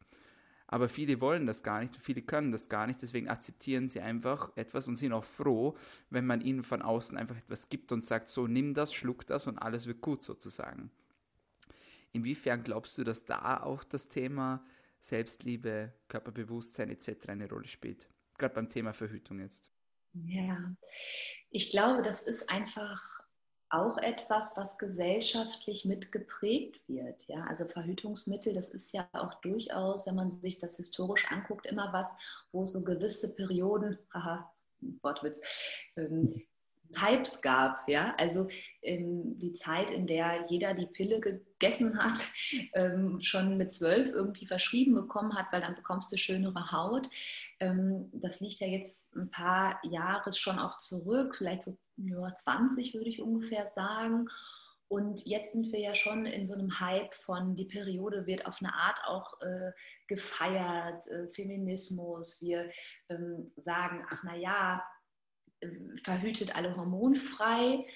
Aber viele wollen das gar nicht, viele können das gar nicht, deswegen akzeptieren sie einfach etwas und sind auch froh, wenn man ihnen von außen einfach etwas gibt und sagt, so nimm das, schluck das und alles wird gut sozusagen. Inwiefern glaubst du, dass da auch das Thema Selbstliebe, Körperbewusstsein etc. eine Rolle spielt? Gerade beim Thema Verhütung jetzt. Ja, ich glaube, das ist einfach auch etwas, was gesellschaftlich mitgeprägt wird. Ja? Also Verhütungsmittel, das ist ja auch durchaus, wenn man sich das historisch anguckt, immer was, wo so gewisse Perioden, haha, Wortwitz, ähm, Hypes gab. Ja? Also ähm, die Zeit, in der jeder die Pille gegessen hat, ähm, schon mit zwölf irgendwie verschrieben bekommen hat, weil dann bekommst du schönere Haut. Ähm, das liegt ja jetzt ein paar Jahre schon auch zurück, vielleicht so ja, 20 würde ich ungefähr sagen. Und jetzt sind wir ja schon in so einem Hype von, die Periode wird auf eine Art auch äh, gefeiert, äh, Feminismus. Wir ähm, sagen, ach na ja, verhütet alle hormonfrei.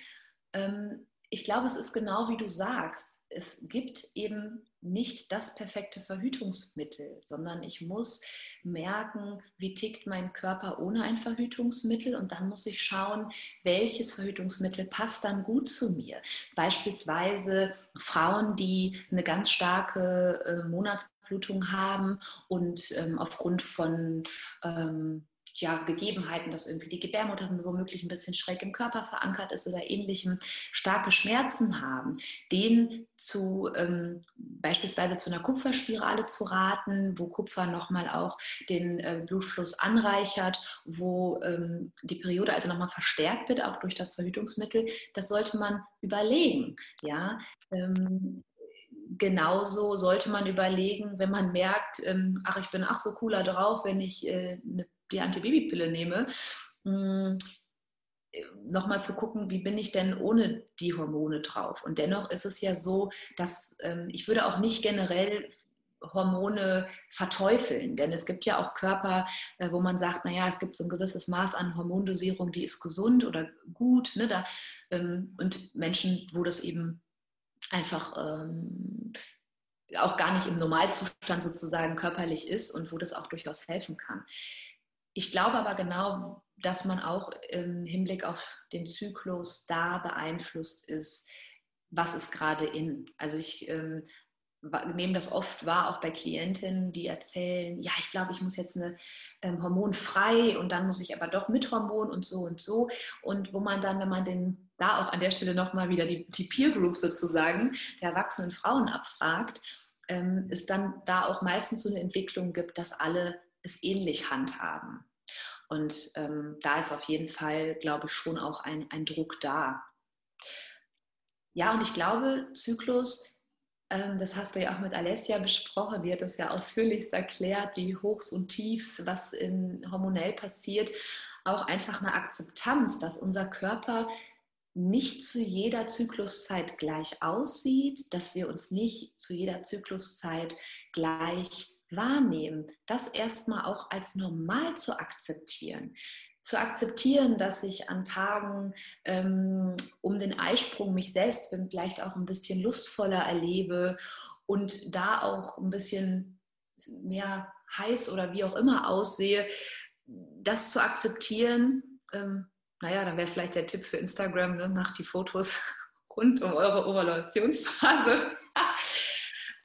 Ähm, ich glaube, es ist genau wie du sagst. Es gibt eben nicht das perfekte Verhütungsmittel, sondern ich muss merken, wie tickt mein Körper ohne ein Verhütungsmittel und dann muss ich schauen, welches Verhütungsmittel passt dann gut zu mir. Beispielsweise Frauen, die eine ganz starke äh, Monatsblutung haben und ähm, aufgrund von ähm, ja, Gegebenheiten, dass irgendwie die Gebärmutter womöglich ein bisschen schräg im Körper verankert ist oder ähnlichem, starke Schmerzen haben, denen zu ähm, beispielsweise zu einer Kupferspirale zu raten, wo Kupfer nochmal auch den äh, Blutfluss anreichert, wo ähm, die Periode also nochmal verstärkt wird, auch durch das Verhütungsmittel, das sollte man überlegen. Ja? Ähm, genauso sollte man überlegen, wenn man merkt, ähm, ach, ich bin ach so cooler drauf, wenn ich äh, ne, die Antibabypille nehme, hm, nochmal zu gucken, wie bin ich denn ohne die Hormone drauf. Und dennoch ist es ja so, dass ähm, ich würde auch nicht generell Hormone verteufeln. Denn es gibt ja auch Körper, äh, wo man sagt, naja, es gibt so ein gewisses Maß an Hormondosierung, die ist gesund oder gut. Ne, da, ähm, und Menschen, wo das eben einfach ähm, auch gar nicht im Normalzustand sozusagen körperlich ist und wo das auch durchaus helfen kann. Ich glaube aber genau, dass man auch im Hinblick auf den Zyklus da beeinflusst ist, was ist gerade in. Also ich ähm, nehme das oft wahr, auch bei Klientinnen, die erzählen, ja, ich glaube, ich muss jetzt eine ähm, hormonfrei und dann muss ich aber doch mit Hormon und so und so. Und wo man dann, wenn man den da auch an der Stelle nochmal wieder die, die Peer Group sozusagen der erwachsenen Frauen abfragt, ähm, es dann da auch meistens so eine Entwicklung gibt, dass alle es ähnlich handhaben. Und ähm, da ist auf jeden Fall, glaube ich, schon auch ein, ein Druck da. Ja, und ich glaube, Zyklus, ähm, das hast du ja auch mit Alessia besprochen, die hat das ja ausführlichst erklärt, die Hochs und Tiefs, was in hormonell passiert, auch einfach eine Akzeptanz, dass unser Körper nicht zu jeder Zykluszeit gleich aussieht, dass wir uns nicht zu jeder Zykluszeit gleich wahrnehmen, das erstmal auch als normal zu akzeptieren. Zu akzeptieren, dass ich an Tagen ähm, um den Eisprung mich selbst vielleicht auch ein bisschen lustvoller erlebe und da auch ein bisschen mehr heiß oder wie auch immer aussehe, das zu akzeptieren, ähm, naja, dann wäre vielleicht der Tipp für Instagram, ne, macht die Fotos <laughs> rund um eure Ovulationsphase.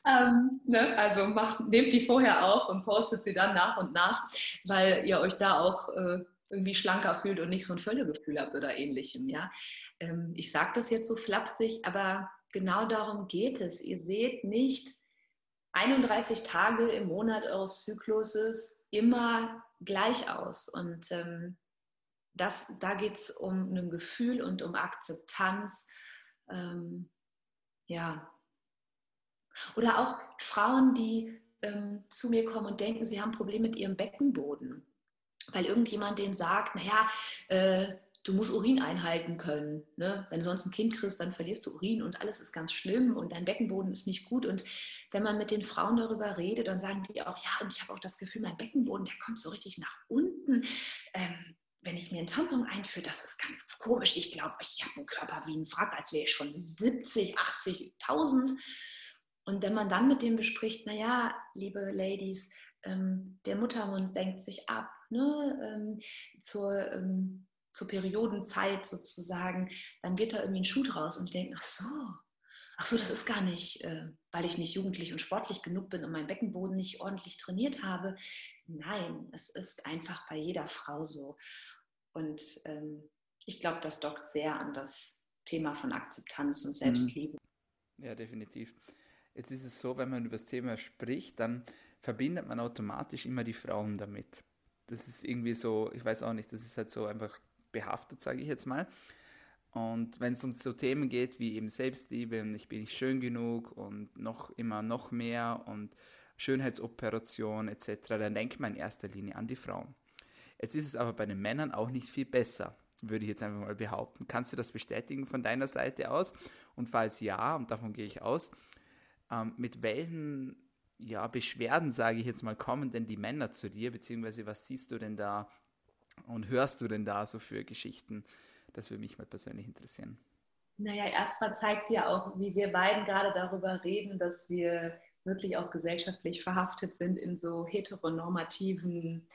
Ähm, ne, also macht, nehmt die vorher auf und postet sie dann nach und nach, weil ihr euch da auch äh, irgendwie schlanker fühlt und nicht so ein Völlegefühl habt oder ähnlichem. Ja? Ähm, ich sage das jetzt so flapsig, aber genau darum geht es. Ihr seht nicht 31 Tage im Monat eures Zykluses immer gleich aus. Und ähm, das, da geht es um ein Gefühl und um Akzeptanz. Ähm, ja. Oder auch Frauen, die ähm, zu mir kommen und denken, sie haben Probleme mit ihrem Beckenboden, weil irgendjemand denen sagt, naja, äh, du musst Urin einhalten können. Ne? Wenn du sonst ein Kind kriegst, dann verlierst du Urin und alles ist ganz schlimm und dein Beckenboden ist nicht gut. Und wenn man mit den Frauen darüber redet, dann sagen die auch, ja, und ich habe auch das Gefühl, mein Beckenboden, der kommt so richtig nach unten. Ähm, wenn ich mir einen Tampon einführe, das ist ganz komisch. Ich glaube, ich habe einen Körper wie ein Wrack, als wäre ich schon 70, 80, 1000. Und wenn man dann mit dem bespricht, naja, liebe Ladies, ähm, der Muttermund senkt sich ab ne, ähm, zur, ähm, zur Periodenzeit sozusagen, dann wird da irgendwie ein Schuh draus und die denken, ach so, ach so, das ist gar nicht, äh, weil ich nicht jugendlich und sportlich genug bin und meinen Beckenboden nicht ordentlich trainiert habe. Nein, es ist einfach bei jeder Frau so. Und ähm, ich glaube, das dockt sehr an das Thema von Akzeptanz und mhm. Selbstliebe. Ja, definitiv. Jetzt ist es so, wenn man über das Thema spricht, dann verbindet man automatisch immer die Frauen damit. Das ist irgendwie so, ich weiß auch nicht, das ist halt so einfach behaftet, sage ich jetzt mal. Und wenn es um so Themen geht wie eben Selbstliebe und ich bin nicht schön genug und noch immer noch mehr und Schönheitsoperation etc., dann denkt man in erster Linie an die Frauen. Jetzt ist es aber bei den Männern auch nicht viel besser, würde ich jetzt einfach mal behaupten. Kannst du das bestätigen von deiner Seite aus? Und falls ja, und davon gehe ich aus, ähm, mit welchen ja, Beschwerden, sage ich jetzt mal, kommen denn die Männer zu dir, beziehungsweise was siehst du denn da und hörst du denn da so für Geschichten? Das würde mich mal persönlich interessieren. Naja, erstmal zeigt ja auch, wie wir beiden gerade darüber reden, dass wir wirklich auch gesellschaftlich verhaftet sind in so heteronormativen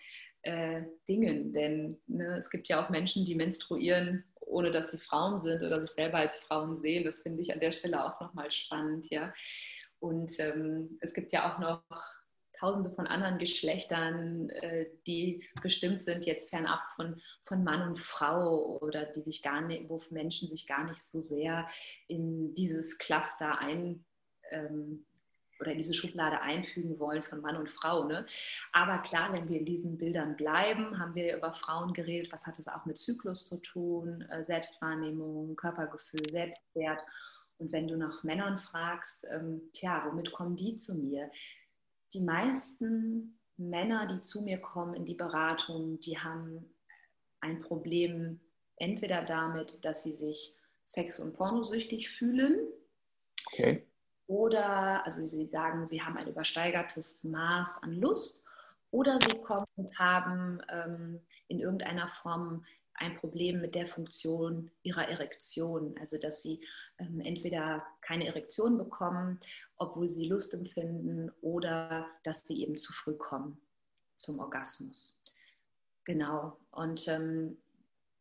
äh, Dingen. Denn ne, es gibt ja auch Menschen, die menstruieren, ohne dass sie Frauen sind oder sich selber als Frauen sehen. Das finde ich an der Stelle auch nochmal spannend. Ja? Und ähm, es gibt ja auch noch tausende von anderen Geschlechtern, äh, die bestimmt sind, jetzt fernab von, von Mann und Frau oder die sich gar nicht, wo Menschen sich gar nicht so sehr in dieses Cluster ein, ähm, oder in diese Schublade einfügen wollen von Mann und Frau. Ne? Aber klar, wenn wir in diesen Bildern bleiben, haben wir über Frauen geredet, was hat es auch mit Zyklus zu tun, äh, Selbstwahrnehmung, Körpergefühl, Selbstwert. Und wenn du nach Männern fragst, ähm, tja, womit kommen die zu mir? Die meisten Männer, die zu mir kommen in die Beratung, die haben ein Problem entweder damit, dass sie sich sex- und pornosüchtig fühlen. Okay. Oder, also sie sagen, sie haben ein übersteigertes Maß an Lust. Oder sie kommen und haben ähm, in irgendeiner Form ein Problem mit der Funktion ihrer Erektion. Also dass sie ähm, entweder keine Erektion bekommen, obwohl sie Lust empfinden, oder dass sie eben zu früh kommen zum Orgasmus. Genau. Und ähm,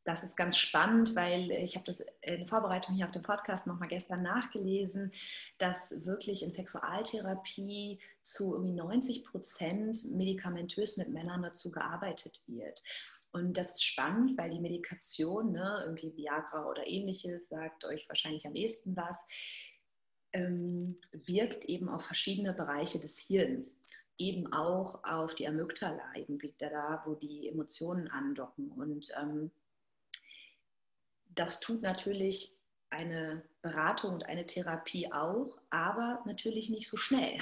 das ist ganz spannend, weil ich habe das in Vorbereitung hier auf dem Podcast nochmal gestern nachgelesen, dass wirklich in Sexualtherapie zu irgendwie 90 Prozent medikamentös mit Männern dazu gearbeitet wird. Und das ist spannend, weil die Medikation, ne, irgendwie Viagra oder ähnliches, sagt euch wahrscheinlich am ehesten was, ähm, wirkt eben auf verschiedene Bereiche des Hirns eben auch auf die Amygdala, eben wieder da, wo die Emotionen andocken. Und ähm, das tut natürlich eine Beratung und eine Therapie auch, aber natürlich nicht so schnell.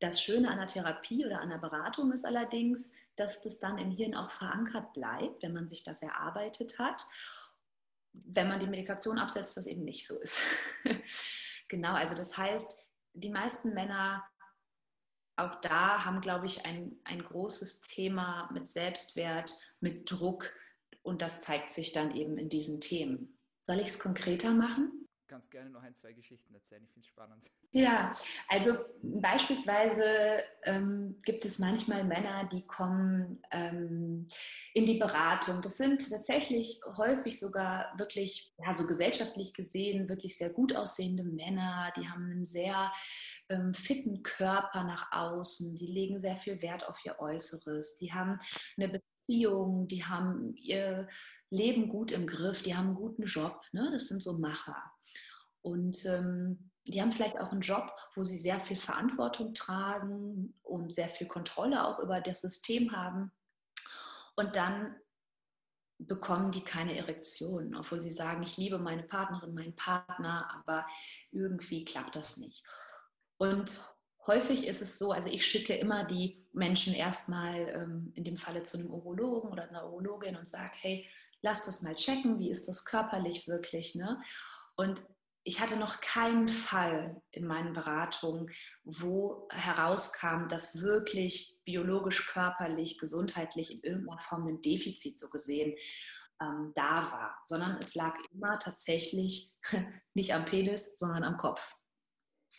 Das Schöne an der Therapie oder an der Beratung ist allerdings, dass das dann im Hirn auch verankert bleibt, wenn man sich das erarbeitet hat. Wenn man die Medikation absetzt, das eben nicht so ist. <laughs> genau, also das heißt, die meisten Männer auch da haben, glaube ich, ein, ein großes Thema mit Selbstwert, mit Druck und das zeigt sich dann eben in diesen Themen. Soll ich es konkreter machen? Kannst gerne noch ein, zwei Geschichten erzählen. Ich finde es spannend. Ja, also beispielsweise ähm, gibt es manchmal Männer, die kommen ähm, in die Beratung. Das sind tatsächlich häufig sogar wirklich, ja, so gesellschaftlich gesehen, wirklich sehr gut aussehende Männer. Die haben einen sehr ähm, fitten Körper nach außen. Die legen sehr viel Wert auf ihr Äußeres. Die haben eine Beziehung, die haben ihr Leben gut im Griff, die haben einen guten Job. Ne? Das sind so Macher. Und ähm, die haben vielleicht auch einen Job, wo sie sehr viel Verantwortung tragen und sehr viel Kontrolle auch über das System haben. Und dann bekommen die keine Erektion, obwohl sie sagen, ich liebe meine Partnerin, meinen Partner, aber irgendwie klappt das nicht. Und häufig ist es so, also ich schicke immer die Menschen erstmal ähm, in dem Falle zu einem Urologen oder einer Urologin und sage, hey, lass das mal checken, wie ist das körperlich wirklich. Ne? Und ich hatte noch keinen Fall in meinen Beratungen, wo herauskam, dass wirklich biologisch, körperlich, gesundheitlich in irgendeiner Form ein Defizit so gesehen ähm, da war, sondern es lag immer tatsächlich <laughs> nicht am Penis, sondern am Kopf,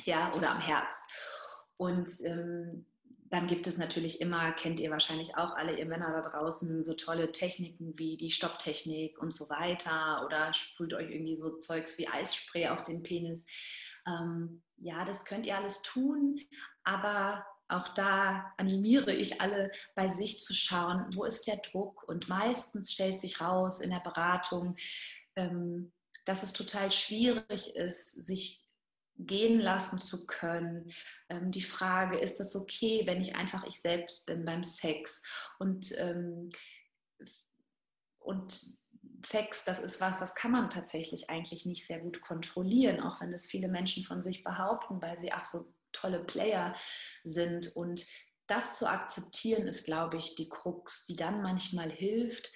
ja, oder am Herz. Und ähm, dann gibt es natürlich immer, kennt ihr wahrscheinlich auch alle, ihr Männer da draußen, so tolle Techniken wie die Stopptechnik und so weiter oder sprüht euch irgendwie so Zeugs wie Eisspray auf den Penis. Ähm, ja, das könnt ihr alles tun, aber auch da animiere ich alle, bei sich zu schauen, wo ist der Druck? Und meistens stellt sich raus in der Beratung, ähm, dass es total schwierig ist, sich gehen lassen zu können. Ähm, die Frage, ist das okay, wenn ich einfach ich selbst bin beim Sex? Und, ähm, und Sex, das ist was, das kann man tatsächlich eigentlich nicht sehr gut kontrollieren, auch wenn das viele Menschen von sich behaupten, weil sie ach so tolle Player sind. Und das zu akzeptieren, ist, glaube ich, die Krux, die dann manchmal hilft.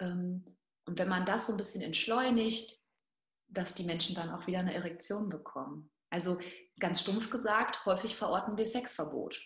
Ähm, und wenn man das so ein bisschen entschleunigt, dass die Menschen dann auch wieder eine Erektion bekommen. Also ganz stumpf gesagt, häufig verorten wir Sexverbot.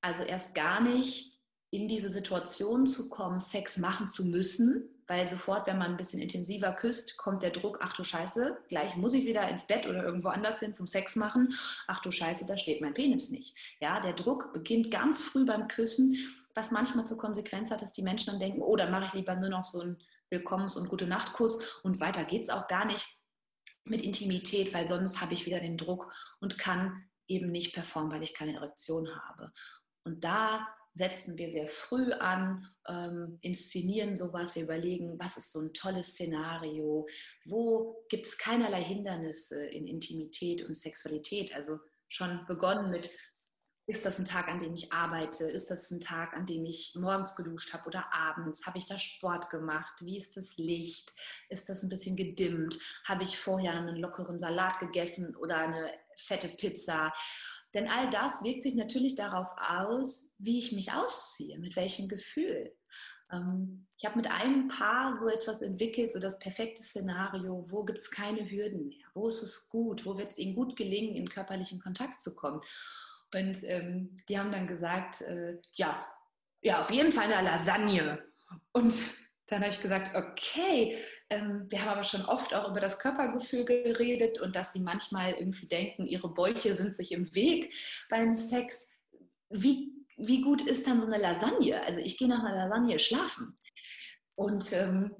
Also erst gar nicht in diese Situation zu kommen, Sex machen zu müssen, weil sofort, wenn man ein bisschen intensiver küsst, kommt der Druck, ach du Scheiße, gleich muss ich wieder ins Bett oder irgendwo anders hin zum Sex machen. Ach du Scheiße, da steht mein Penis nicht. Ja, der Druck beginnt ganz früh beim Küssen, was manchmal zur Konsequenz hat, dass die Menschen dann denken, oh, dann mache ich lieber nur noch so einen Willkommens- und Gute Nachtkuss und weiter geht es auch gar nicht mit Intimität, weil sonst habe ich wieder den Druck und kann eben nicht performen, weil ich keine Erektion habe. Und da setzen wir sehr früh an, ähm, inszenieren sowas, wir überlegen, was ist so ein tolles Szenario, wo gibt es keinerlei Hindernisse in Intimität und Sexualität. Also schon begonnen mit ist das ein Tag, an dem ich arbeite? Ist das ein Tag, an dem ich morgens geduscht habe oder abends? Habe ich da Sport gemacht? Wie ist das Licht? Ist das ein bisschen gedimmt? Habe ich vorher einen lockeren Salat gegessen oder eine fette Pizza? Denn all das wirkt sich natürlich darauf aus, wie ich mich ausziehe, mit welchem Gefühl. Ähm, ich habe mit einem Paar so etwas entwickelt, so das perfekte Szenario, wo gibt es keine Hürden mehr, wo ist es gut, wo wird es ihnen gut gelingen, in körperlichen Kontakt zu kommen. Und ähm, die haben dann gesagt, äh, ja, ja, auf jeden Fall eine Lasagne. Und <laughs> dann habe ich gesagt, okay, ähm, wir haben aber schon oft auch über das Körpergefühl geredet und dass sie manchmal irgendwie denken, ihre Bäuche sind sich im Weg beim Sex. Wie, wie gut ist dann so eine Lasagne? Also ich gehe nach einer Lasagne schlafen. Und ähm,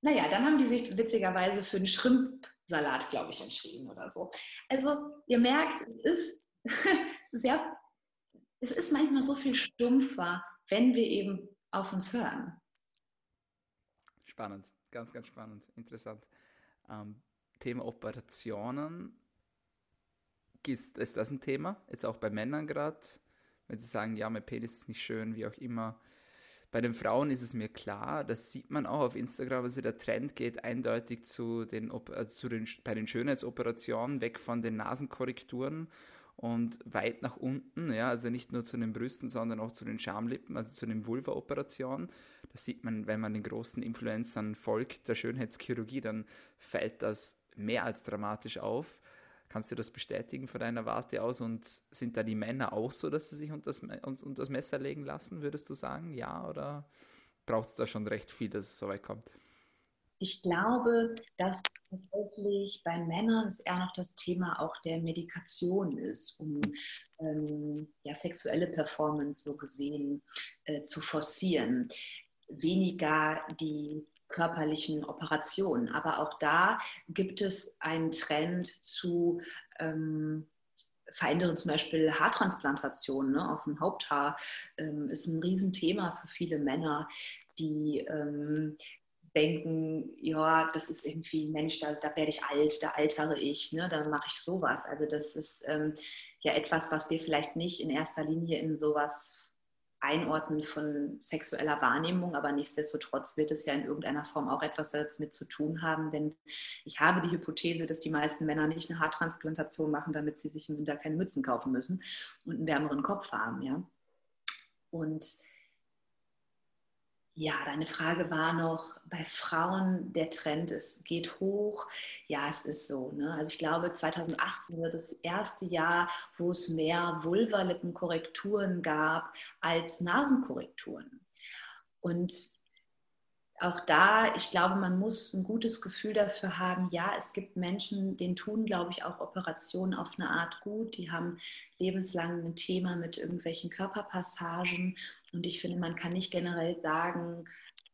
naja, dann haben die sich witzigerweise für einen Schrimpsalat, glaube ich, entschieden oder so. Also ihr merkt, es ist <laughs> sehr, es ist manchmal so viel stumpfer, wenn wir eben auf uns hören. Spannend, ganz, ganz spannend, interessant. Ähm, Thema Operationen, ist, ist das ein Thema? Jetzt auch bei Männern gerade, wenn sie sagen, ja, mein Penis ist nicht schön, wie auch immer. Bei den Frauen ist es mir klar, das sieht man auch auf Instagram, also der Trend geht eindeutig zu den, also zu den, bei den Schönheitsoperationen, weg von den Nasenkorrekturen und weit nach unten, ja, also nicht nur zu den Brüsten, sondern auch zu den Schamlippen, also zu den Vulva-Operationen. Das sieht man, wenn man den großen Influencern folgt, der Schönheitschirurgie, dann fällt das mehr als dramatisch auf. Kannst du das bestätigen von deiner Warte aus? Und sind da die Männer auch so, dass sie sich unter das, unter das Messer legen lassen, würdest du sagen? Ja, oder braucht es da schon recht viel, dass es so weit kommt? Ich glaube, dass tatsächlich bei Männern es eher noch das Thema auch der Medikation ist, um ähm, ja, sexuelle Performance so gesehen äh, zu forcieren. Weniger die körperlichen Operationen. Aber auch da gibt es einen Trend zu ähm, verändern zum Beispiel Haartransplantationen ne, auf dem Haupthaar ähm, ist ein Riesenthema für viele Männer, die ähm, denken, ja, das ist irgendwie, Mensch, da, da werde ich alt, da altere ich, ne, dann mache ich sowas. Also das ist ähm, ja etwas, was wir vielleicht nicht in erster Linie in sowas einordnen von sexueller Wahrnehmung, aber nichtsdestotrotz wird es ja in irgendeiner Form auch etwas damit zu tun haben, denn ich habe die Hypothese, dass die meisten Männer nicht eine Haartransplantation machen, damit sie sich im Winter keine Mützen kaufen müssen und einen wärmeren Kopf haben, ja. Und ja, deine Frage war noch, bei Frauen der Trend, es geht hoch. Ja, es ist so. Ne? Also ich glaube, 2018 wird das erste Jahr, wo es mehr Vulvalippenkorrekturen gab als Nasenkorrekturen. Und auch da, ich glaube, man muss ein gutes Gefühl dafür haben. Ja, es gibt Menschen, denen tun, glaube ich, auch Operationen auf eine Art gut. Die haben lebenslang ein Thema mit irgendwelchen Körperpassagen. Und ich finde, man kann nicht generell sagen,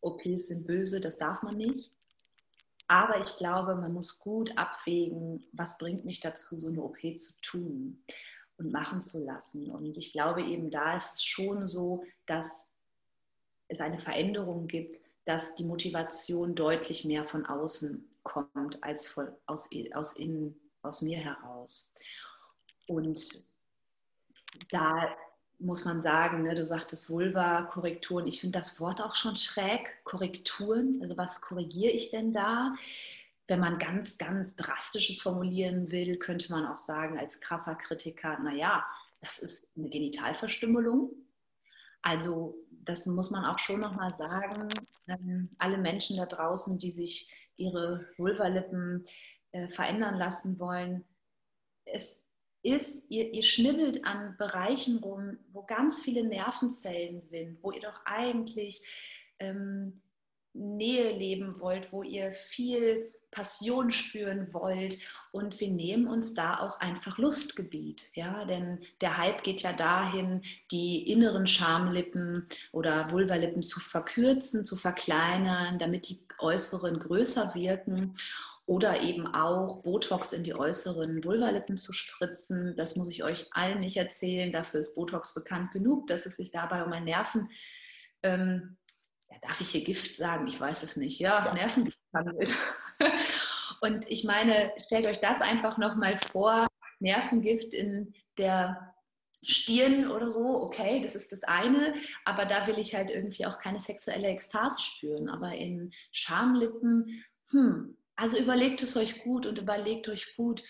OPs sind böse, das darf man nicht. Aber ich glaube, man muss gut abwägen, was bringt mich dazu, so eine OP zu tun und machen zu lassen. Und ich glaube eben, da ist es schon so, dass es eine Veränderung gibt, dass die Motivation deutlich mehr von außen kommt als von, aus, aus innen, aus mir heraus. Und da muss man sagen, ne, du sagtest Vulva-Korrekturen, ich finde das Wort auch schon schräg, Korrekturen, also was korrigiere ich denn da? Wenn man ganz, ganz drastisches formulieren will, könnte man auch sagen als krasser Kritiker, naja, das ist eine Genitalverstümmelung. Also das muss man auch schon nochmal sagen. Ähm, alle Menschen da draußen, die sich ihre Vulvalippen äh, verändern lassen wollen, es ist, ihr, ihr schnibbelt an Bereichen rum, wo ganz viele Nervenzellen sind, wo ihr doch eigentlich ähm, Nähe leben wollt, wo ihr viel Passion spüren wollt. Und wir nehmen uns da auch einfach Lustgebiet. Ja? Denn der Hype geht ja dahin, die inneren Schamlippen oder Vulvalippen zu verkürzen, zu verkleinern, damit die äußeren größer wirken. Oder eben auch Botox in die äußeren Vulvalippen zu spritzen. Das muss ich euch allen nicht erzählen. Dafür ist Botox bekannt genug, dass es sich dabei um ein Nerven, ähm, ja, darf ich hier Gift sagen? Ich weiß es nicht. Ja, ja. Nervengift handelt. Und ich meine, stellt euch das einfach nochmal vor, Nervengift in der Stirn oder so, okay, das ist das eine, aber da will ich halt irgendwie auch keine sexuelle Ekstase spüren. Aber in Schamlippen, hm, also überlegt es euch gut und überlegt euch gut,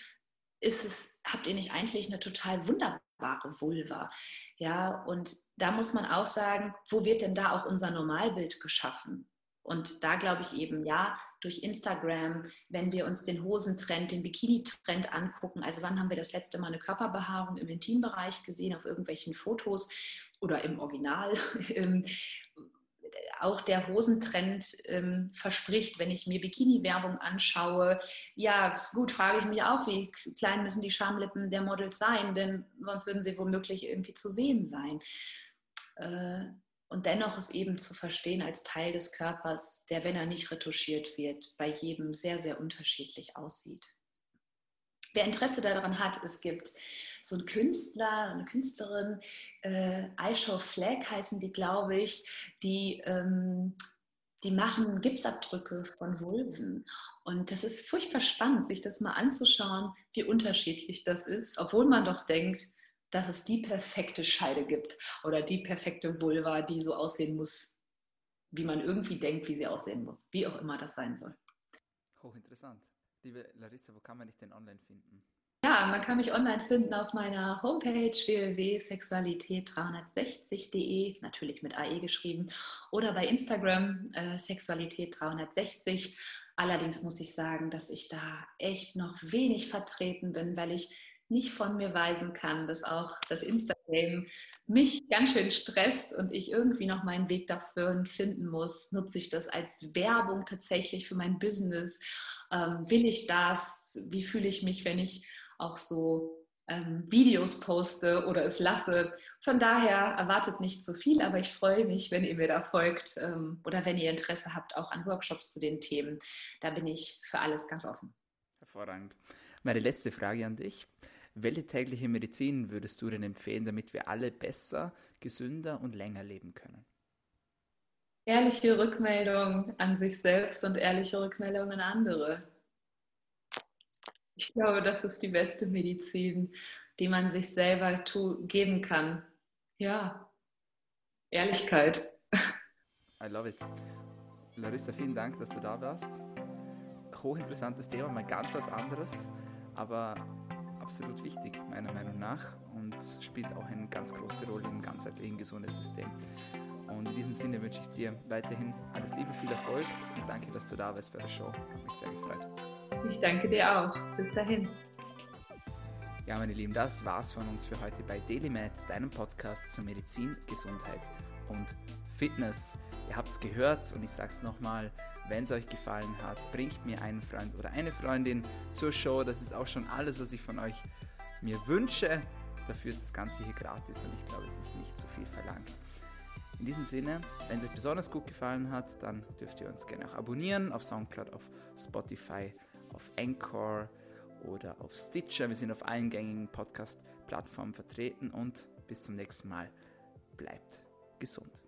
ist es, habt ihr nicht eigentlich eine total wunderbare Vulva? Ja, und da muss man auch sagen, wo wird denn da auch unser Normalbild geschaffen? Und da glaube ich eben, ja, durch Instagram, wenn wir uns den Hosentrend, den Bikini-Trend angucken. Also wann haben wir das letzte Mal eine Körperbehaarung im Intimbereich gesehen, auf irgendwelchen Fotos oder im Original? <laughs> Ähm, auch der Hosentrend ähm, verspricht, wenn ich mir Bikini-Werbung anschaue. Ja, gut, frage ich mich auch, wie klein müssen die Schamlippen der Models sein, denn sonst würden sie womöglich irgendwie zu sehen sein. Äh, und dennoch ist eben zu verstehen als Teil des Körpers, der, wenn er nicht retuschiert wird, bei jedem sehr, sehr unterschiedlich aussieht. Wer Interesse daran hat, es gibt so einen Künstler, eine Künstlerin, äh, Flag heißen die, glaube ich, die, ähm, die machen Gipsabdrücke von Vulven. Und das ist furchtbar spannend, sich das mal anzuschauen, wie unterschiedlich das ist, obwohl man doch denkt, dass es die perfekte Scheide gibt oder die perfekte Vulva, die so aussehen muss, wie man irgendwie denkt, wie sie aussehen muss, wie auch immer das sein soll. Hochinteressant. Liebe Larissa, wo kann man dich denn online finden? Ja, man kann mich online finden auf meiner Homepage www.sexualität360.de, natürlich mit AE geschrieben, oder bei Instagram äh, Sexualität360. Allerdings muss ich sagen, dass ich da echt noch wenig vertreten bin, weil ich nicht von mir weisen kann, dass auch das Instagram mich ganz schön stresst und ich irgendwie noch meinen Weg dafür finden muss. Nutze ich das als Werbung tatsächlich für mein Business? Ähm, will ich das? Wie fühle ich mich, wenn ich auch so ähm, Videos poste oder es lasse? Von daher erwartet nicht zu viel, aber ich freue mich, wenn ihr mir da folgt ähm, oder wenn ihr Interesse habt auch an Workshops zu den Themen. Da bin ich für alles ganz offen. Hervorragend. Meine letzte Frage an dich. Welche tägliche Medizin würdest du denn empfehlen, damit wir alle besser, gesünder und länger leben können? Ehrliche Rückmeldung an sich selbst und ehrliche Rückmeldung an andere. Ich glaube, das ist die beste Medizin, die man sich selber geben kann. Ja, Ehrlichkeit. I love it. Larissa, vielen Dank, dass du da warst. Hochinteressantes Thema, mal ganz was anderes, aber absolut wichtig, meiner Meinung nach, und spielt auch eine ganz große Rolle im ganzheitlichen Gesundheitssystem. Und in diesem Sinne wünsche ich dir weiterhin alles Liebe, viel Erfolg und danke, dass du da warst bei der Show. Hat mich sehr gefreut. Ich danke dir auch. Bis dahin. Ja, meine Lieben, das war's von uns für heute bei DailyMed, deinem Podcast zu Medizin, Gesundheit und Fitness. Ihr habt es gehört und ich sage es nochmal, wenn es euch gefallen hat, bringt mir einen Freund oder eine Freundin zur Show. Das ist auch schon alles, was ich von euch mir wünsche. Dafür ist das Ganze hier gratis und ich glaube, es ist nicht zu viel verlangt. In diesem Sinne, wenn es euch besonders gut gefallen hat, dann dürft ihr uns gerne auch abonnieren auf Soundcloud, auf Spotify, auf Anchor oder auf Stitcher. Wir sind auf allen gängigen Podcast-Plattformen vertreten und bis zum nächsten Mal. Bleibt gesund.